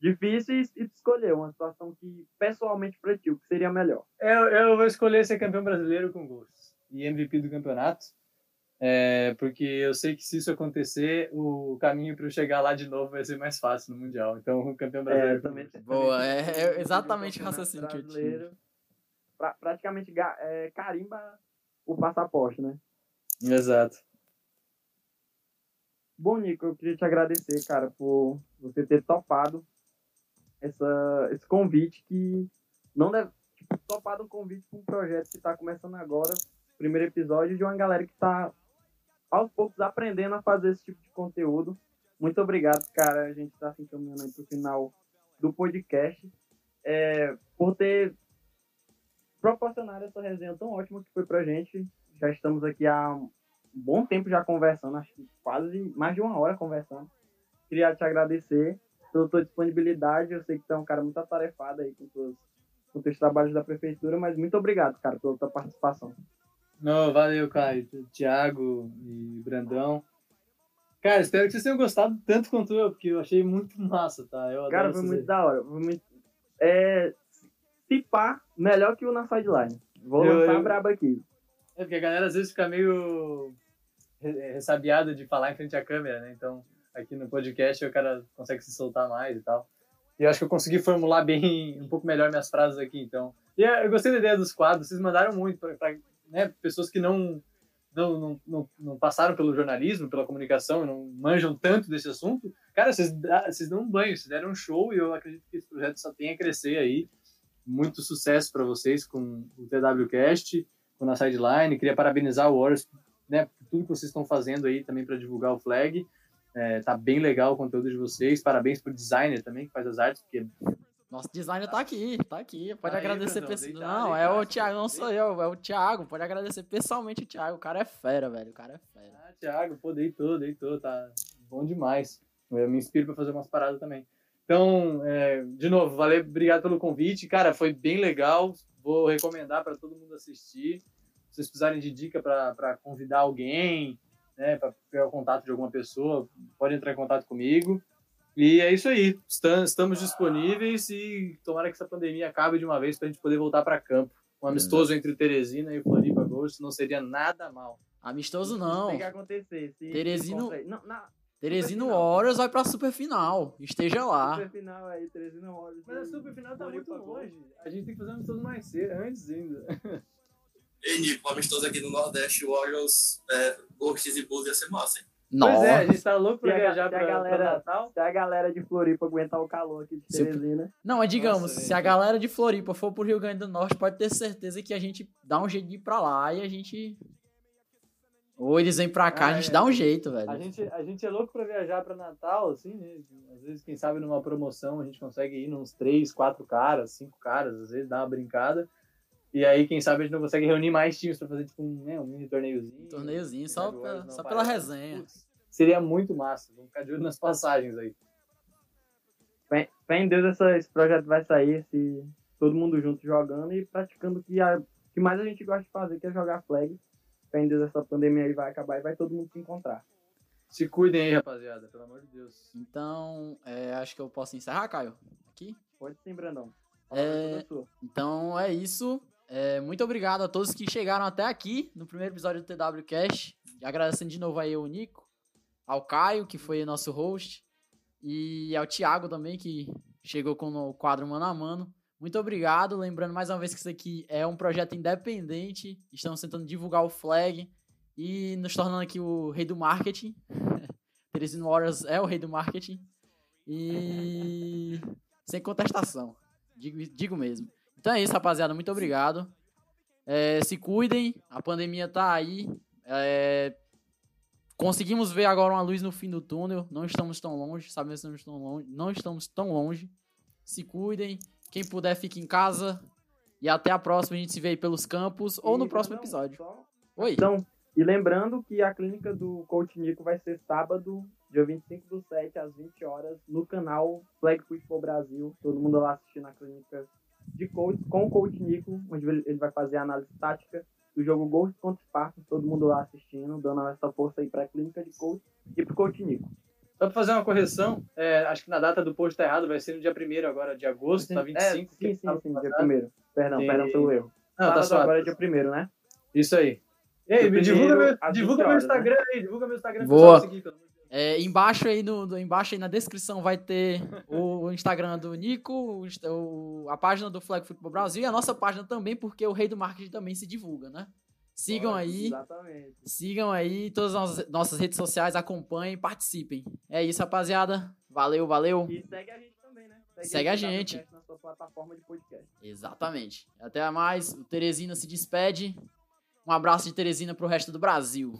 difícil e, escolher uma situação que pessoalmente pra ti, o que seria melhor. Eu, eu vou escolher ser campeão brasileiro com gols e MVP do campeonato. É, porque eu sei que se isso acontecer, o caminho para eu chegar lá de novo vai ser mais fácil no Mundial. Então, o campeão brasileiro. É, também, gols. Boa, também é- é exatamente o raciocínio que eu brasileiro, pra- praticamente é, carimba o passaporte, né? Exato. Bom, Nico, eu queria te agradecer, cara, por você ter topado essa, esse convite que não deve. Tipo, topado um convite para um projeto que está começando agora, primeiro episódio, de uma galera que está aos poucos aprendendo a fazer esse tipo de conteúdo. Muito obrigado, cara. A gente está se encaminhando para o final do podcast. É, por ter proporcionado essa resenha tão ótima que foi pra gente. Já estamos aqui há um bom tempo já conversando, acho que quase mais de uma hora conversando. Queria te agradecer pela tua disponibilidade. Eu sei que tu é um cara muito atarefado aí com, tuas, com teus trabalhos da prefeitura, mas muito obrigado, cara, pela tua participação. Não, valeu, Caio, Thiago e Brandão. Cara, espero que vocês tenham gostado tanto quanto eu, porque eu achei muito massa, tá? Eu Cara, foi muito da hora. Foi muito... É, se pá, melhor que o na sideline. Vou Eu- lançar eu- brabo aqui. É porque a galera às vezes fica meio re- ressabiada de falar em frente à câmera, né? Então, aqui no podcast o cara consegue se soltar mais e tal. E eu acho que eu consegui formular bem, um pouco melhor minhas frases aqui, então. E eu gostei da ideia dos quadros, vocês mandaram muito para né, pessoas que não, não, não, não, não passaram pelo jornalismo, pela comunicação, não manjam tanto desse assunto. Cara, vocês, vocês dão um banho, vocês deram um show e eu acredito que esse projeto só tem a crescer aí. Muito sucesso para vocês com o TWCast com na sideline. Queria parabenizar o Warriors né, por tudo que vocês estão fazendo aí também para divulgar o flag. É, tá bem legal o conteúdo de vocês. Parabéns pro designer também que faz as artes, porque Nosso designer tá aqui, tá aqui. Pode Aí, agradecer pessoalmente. Não, é o Thiago, não sou eu, é o Thiago. Pode agradecer pessoalmente o Thiago. O cara é fera, velho. O cara é fera. Ah, Thiago, pô, deitou, deitou, tá bom demais. Eu me inspiro para fazer umas paradas também. Então, é, de novo, valeu, obrigado pelo convite. Cara, foi bem legal. Vou recomendar para todo mundo assistir. Se vocês precisarem de dica para convidar alguém, né, para pegar o contato de alguma pessoa, pode entrar em contato comigo. E é isso aí. Estam- Estamos disponíveis e tomara que essa pandemia acabe de uma vez para a gente poder voltar para campo. Um amistoso entre Teresina e Floripa Ghost não seria nada mal. Amistoso não. Tem que acontecer. Se, Teresino- Não, na Teresino Superfinal. Warriors vai pra super final. Esteja lá. super final aí, Teresina Warriors. Mas a superfinal tá Floripa muito Gol. longe. A gente tem que fazer um amistoso mais cedo, antes ainda. Ei, Nico, amistoso aqui no Nordeste, Warriors, é, Ghosts e Bulls ia ser massa, hein? Pois é, a Nossa. gente tá louco pra viajar pra, galera- pra Natal. Se a galera de Floripa aguentar o calor aqui de Se- Teresina. Não, mas digamos, Nossa, se a galera de Floripa for pro Rio Grande do Norte, pode ter certeza que a gente dá um jeito de ir pra lá e a gente. Ou eles vêm pra cá, Ah, a gente é. dá um jeito, velho. A gente, a gente é louco pra viajar pra Natal, assim, né? Às vezes, quem sabe, numa promoção a gente consegue ir nos três, quatro caras, cinco caras, às vezes dá uma brincada. E aí, quem sabe, a gente não consegue reunir mais times pra fazer, tipo, um, né, um mini torneiozinho. Torneiozinho, só, não só pela resenha. Putz, seria muito massa. Vamos ficar de olho nas passagens aí. Fé fé em Deus, essa, esse projeto vai sair, esse, todo mundo junto jogando e praticando o que, a- que mais a gente gosta de fazer, que é jogar flag. Fé em Deus, essa pandemia aí vai acabar e vai todo mundo se encontrar. Se cuidem aí, rapaziada, pelo amor de Deus. Então, é, acho que eu posso encerrar, Caio? Aqui? Pode sim, Brandão. É. Então é isso. É, muito obrigado a todos que chegaram até aqui no primeiro episódio do TW Cash. Agradecendo de novo aí ao Nico, ao Caio, que foi nosso host, e ao Thiago também, que chegou com o quadro Mano a Mano. Muito obrigado. Lembrando mais uma vez que isso aqui é um projeto independente. Estamos tentando divulgar o flag e nos tornando aqui o rei do marketing. Teresino Warriors é o rei do marketing. E sem contestação. Digo, digo mesmo. Então é isso, rapaziada. Muito obrigado. É, se cuidem. A pandemia tá aí. É, conseguimos ver agora uma luz no fim do túnel. Não estamos tão longe. Sabemos que não estamos tão longe. Não estamos tão longe. Se cuidem. Quem puder, fique em casa. E até a próxima. A gente se vê aí pelos campos ou no próximo episódio. só- Oi. Então, e lembrando que a clínica do Coach Nico vai ser sábado, dia 25 do 7, às 20 horas, no canal Flag Football Brasil. Todo mundo lá assistindo a clínica de coach, com o Coach Nico, onde ele vai fazer a análise tática do jogo Gold contra Spartans, todo mundo lá assistindo, dando essa força aí pra clínica de coach e pro coach Nico. Só pra fazer uma correção, é, acho que na data do post tá errado, vai ser no dia 1 agora, de agosto, tá 25. É, sim, que sim, tava sim, dia passado. primeiro. Perdão, E- perdão pelo erro. Não, tá suave. agora é dia primeiro, né? Isso aí. E aí, divulga, primeiro, meu, divulga 20 meu horas, né? Instagram aí, divulga meu Instagram. Boa. seguir, pelo. É, embaixo aí no, do- embaixo aí na descrição vai ter o Instagram do Nico, o o- a página do Flag Football Brasil e a nossa página também, porque o Rei do Marketing também se divulga, né? Sigam aí, Exatamente. sigam aí todas as nossas- redes sociais, acompanhem, participem. É isso, rapaziada. Valeu, valeu. E segue a gente também, né? Segue a esse gente. Na sua plataforma de podcast. Exatamente. Até mais. O Teresina se despede. Um abraço de Teresina pro resto do Brasil.